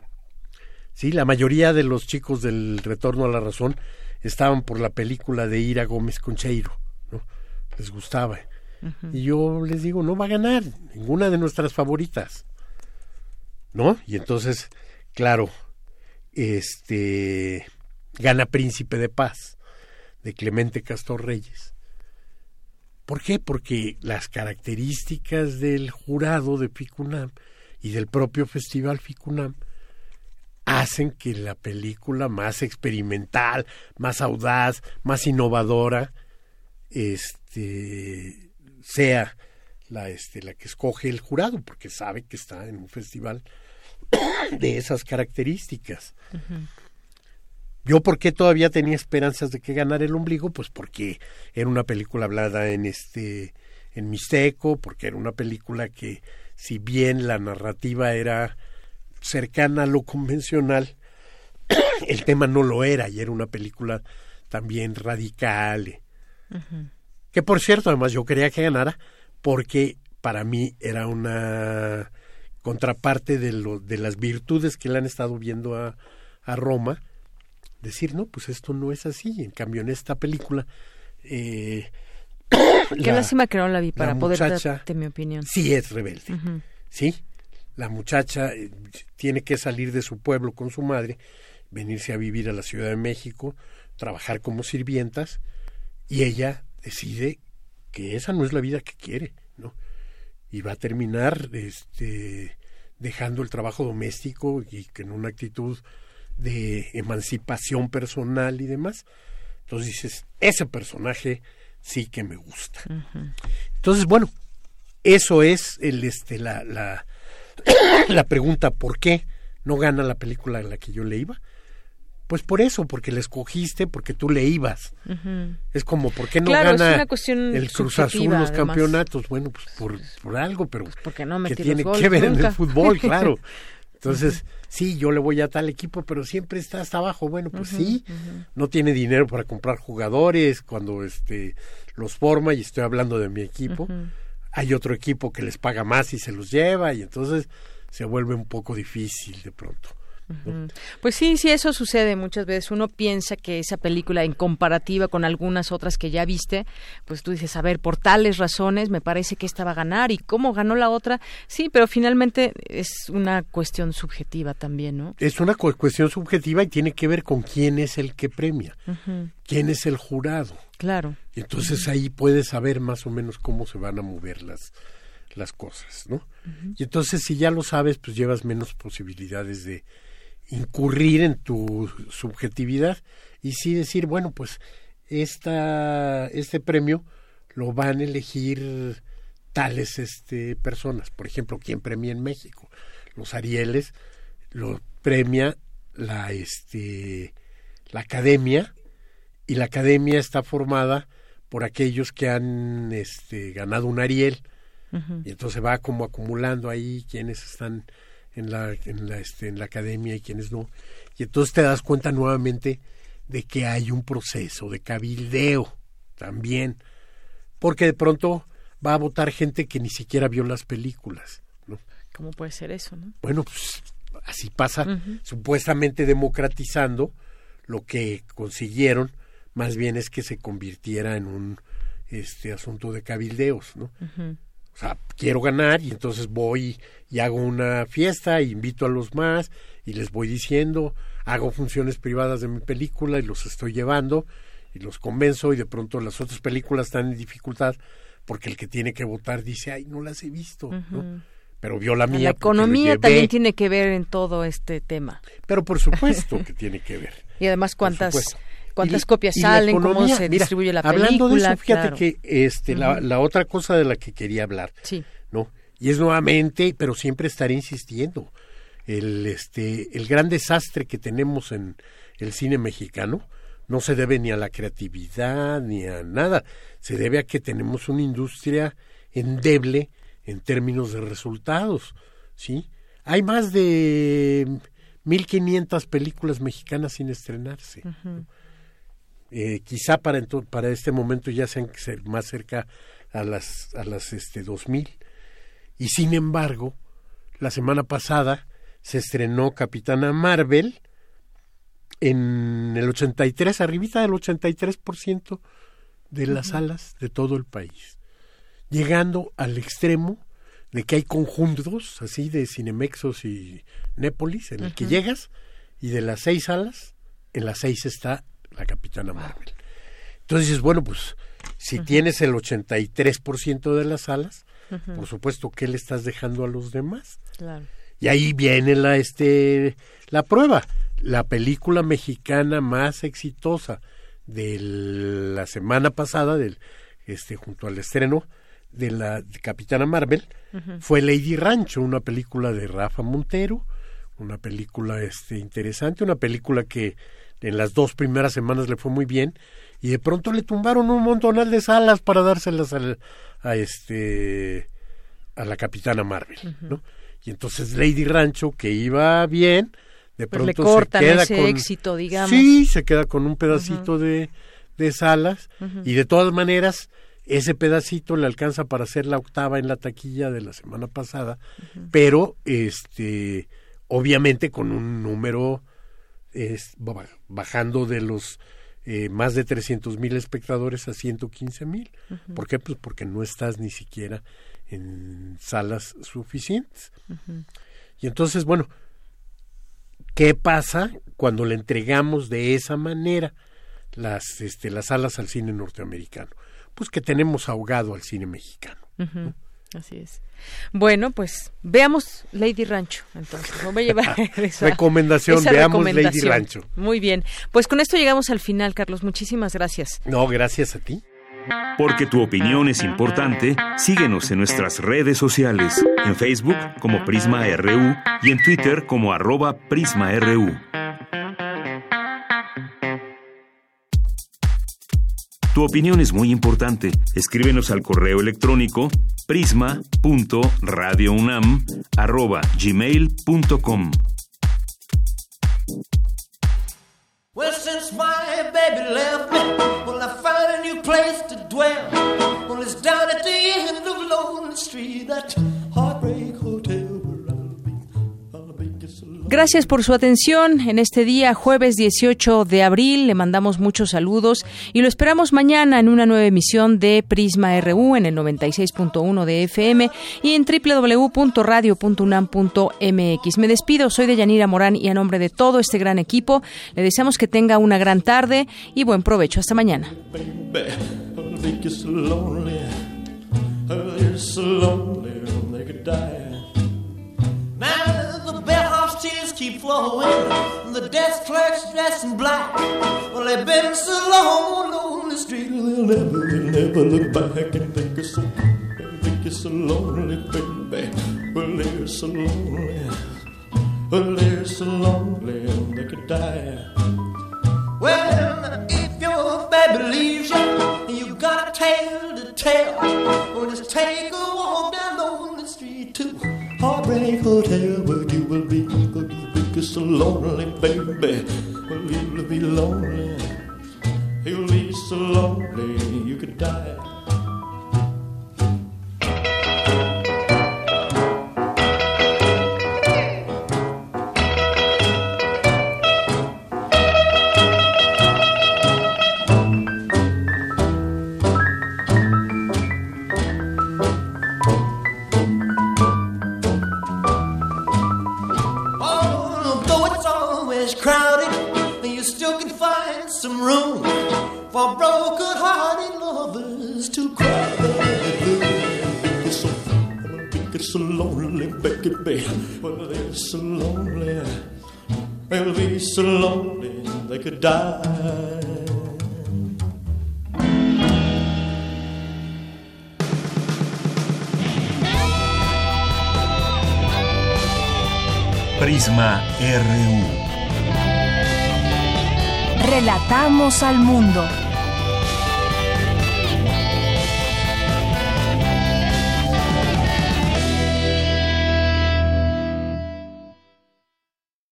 Speaker 25: Sí, la mayoría de los chicos del Retorno a la Razón estaban por la película de Ira Gómez Concheiro, ¿no? Les gustaba. Y yo les digo, no va a ganar ninguna de nuestras favoritas. ¿No? Y entonces, claro, este gana Príncipe de Paz de Clemente Castor Reyes. ¿Por qué? Porque las características del jurado de Ficunam y del propio Festival Ficunam hacen que la película más experimental, más audaz, más innovadora, este sea la este la que escoge el jurado porque sabe que está en un festival de esas características. Yo por qué todavía tenía esperanzas de que ganara el ombligo, pues porque era una película hablada en este en mixteco, porque era una película que si bien la narrativa era cercana a lo convencional, el tema no lo era y era una película también radical. que por cierto, además yo quería que ganara porque para mí era una contraparte de, lo, de las virtudes que le han estado viendo a, a Roma. Decir, no, pues esto no es así. En cambio, en esta película... Eh,
Speaker 1: Qué lástima que no la vi para poder
Speaker 25: muchacha
Speaker 1: darte mi opinión.
Speaker 25: Sí es rebelde. Sí, la muchacha eh, tiene que salir de su pueblo con su madre, venirse a vivir a la Ciudad de México, trabajar como sirvientas, y ella decide que esa no es la vida que quiere, ¿no? y va a terminar este dejando el trabajo doméstico y que en una actitud de emancipación personal y demás. Entonces dices, ese personaje sí que me gusta. Entonces, bueno, eso es el este la, la, la pregunta ¿por qué no gana la película a la que yo le iba? Pues por eso, porque la escogiste, porque tú le ibas. Es como, ¿por qué no
Speaker 1: Claro, es
Speaker 25: gana el Cruz Azul los
Speaker 1: además.
Speaker 25: campeonatos? Bueno, pues por, por algo, pero
Speaker 1: porque no
Speaker 25: que tiene que ver en el fútbol, claro. Entonces, sí, yo le voy a tal equipo, pero siempre está hasta abajo. Bueno, pues sí, no tiene dinero para comprar jugadores cuando este los forma y estoy hablando de mi equipo. Hay otro equipo que les paga más y se los lleva y entonces se vuelve un poco difícil de pronto.
Speaker 1: Pues sí, sí, eso sucede muchas veces. Uno piensa que esa película, en comparativa con algunas otras que ya viste, pues tú dices, a ver, por tales razones me parece que esta va a ganar y cómo ganó la otra. Sí, pero finalmente es una cuestión subjetiva también, ¿no?
Speaker 25: Es una cu- cuestión subjetiva y tiene que ver con quién es el que premia, quién es el jurado.
Speaker 1: Claro.
Speaker 25: Y entonces ahí puedes saber más o menos cómo se van a mover las, las cosas, ¿no? Y entonces si ya lo sabes, pues llevas menos posibilidades de incurrir en tu subjetividad y sí decir, bueno, pues esta, este premio lo van a elegir tales este, personas. Por ejemplo, ¿quién premia en México? Los Arieles lo premia la, este, la academia y la academia está formada por aquellos que han este, ganado un Ariel y entonces va como acumulando ahí quienes están en la en la este, en la academia y quienes no y entonces te das cuenta nuevamente de que hay un proceso de cabildeo también porque de pronto va a votar gente que ni siquiera vio las películas ¿no?
Speaker 1: ¿Cómo puede ser eso, no?
Speaker 25: bueno pues así pasa supuestamente democratizando lo que consiguieron más bien es que se convirtiera en un este asunto de cabildeos no. O sea, quiero ganar y entonces voy y hago una fiesta, e invito a los más y les voy diciendo, hago funciones privadas de mi película y los estoy llevando y los convenzo y de pronto las otras películas están en dificultad porque el que tiene que votar dice, ay, no las he visto. Pero vio la mía.
Speaker 1: La economía también tiene que ver en todo este tema.
Speaker 25: Pero por supuesto que tiene que ver.
Speaker 1: Y además cuántas. Cuántas
Speaker 25: Y-
Speaker 1: copias
Speaker 25: y
Speaker 1: salen, cómo se
Speaker 25: mira,
Speaker 1: distribuye la película.
Speaker 25: Hablando de eso, fíjate
Speaker 1: claro.
Speaker 25: que este, la, la otra cosa de la que quería hablar,
Speaker 1: Sí.
Speaker 25: ¿no? Y es nuevamente, pero siempre estaré insistiendo, el, este, el gran desastre que tenemos en el cine mexicano no se debe ni a la creatividad ni a nada, se debe a que tenemos una industria endeble en términos de resultados, ¿sí? Hay más de 1500 películas mexicanas sin estrenarse. Eh, quizá para para este momento ya sean más cerca a las a las este 2000 y sin embargo la semana pasada se estrenó Capitana Marvel en el 83 arribita del 83% de las salas de todo el país. Llegando al extremo de que hay conjuntos así de Cinemexos y Népolis en el que llegas y de las seis salas en las seis está la Capitana Marvel. Entonces dices, bueno, pues si
Speaker 1: Ujú.
Speaker 25: tienes el 83% de las salas,
Speaker 1: Ujú.
Speaker 25: por supuesto, ¿qué le estás dejando a los demás?
Speaker 1: Claro.
Speaker 25: Y ahí viene la, este, la prueba. La película mexicana más exitosa de la semana pasada, del, este, junto al estreno de la de Capitana Marvel, fue Lady Rancho, una película de Rafa Montero, una película este, interesante, una película que en las dos primeras semanas le fue muy bien y de pronto le tumbaron un montonal de salas para dárselas al- a este a la Capitana Marvel. ¿no? Y entonces Lady Rancho que iba bien, de
Speaker 1: Pues le
Speaker 25: pronto
Speaker 1: cortan
Speaker 25: se queda
Speaker 1: ese
Speaker 25: con
Speaker 1: éxito, digamos.
Speaker 25: Sí, se queda con un pedacito de de salas y de todas maneras ese pedacito le alcanza para hacer la octava en la taquilla de la semana pasada, pero este obviamente con un número es, ba- bajando de los eh, más de 300 mil espectadores a 115 mil. ¿Por qué? Pues porque no estás ni siquiera en salas suficientes. Y entonces, bueno, ¿qué pasa cuando le entregamos de esa manera las, este, las salas al cine norteamericano? Pues que tenemos ahogado al cine mexicano.
Speaker 1: Así es. Bueno, pues veamos Lady Rancho. Entonces, voy a llevar esa,
Speaker 25: Recomendación,
Speaker 1: esa
Speaker 25: veamos Lady. Rancho.
Speaker 1: Muy bien. Pues con esto llegamos al final, Carlos. Muchísimas gracias.
Speaker 25: No, gracias a ti.
Speaker 4: Porque tu opinión es importante, síguenos en nuestras redes sociales, en Facebook como Prisma RU y en Twitter como arroba PrismaRU. Tu opinión es muy importante. Escríbenos al correo electrónico prisma.radiounam@gmail.com.
Speaker 14: Well, since my baby left me, well, I found a new place to dwell. Well, it's down at the end of Lonely Street, that heartbreak
Speaker 1: Gracias por su atención en este día, jueves 18 de abril. Le mandamos muchos saludos y lo esperamos mañana en una nueva emisión de Prisma RU en el 96.1 de FM y en www.radio.unam.mx. Me despido, soy de Yanira Morán y a nombre de todo este gran equipo, le deseamos que tenga una gran tarde y buen provecho. Hasta mañana.
Speaker 14: Keep flowing, the desk clerk's dressed in black. Well, they've been so long on the street, they'll never, they'll never look back and think you're so, think you're so lonely, baby. Well, they're so lonely, well, they're so lonely, they could die. Well, if your baby leaves you and you got a tale to tell, well, just take a walk down Lonely Street to Heartbreak Hotel where you will be, where you will so lonely, baby. Well, you'll be lonely, you'll be so lonely you could die. Room for broken-hearted lovers to cry. It's so, it's so lonely, baby. Well, they're so lonely. They'll be so lonely they could die.
Speaker 4: Prisma RU.
Speaker 2: Relatamos al mundo.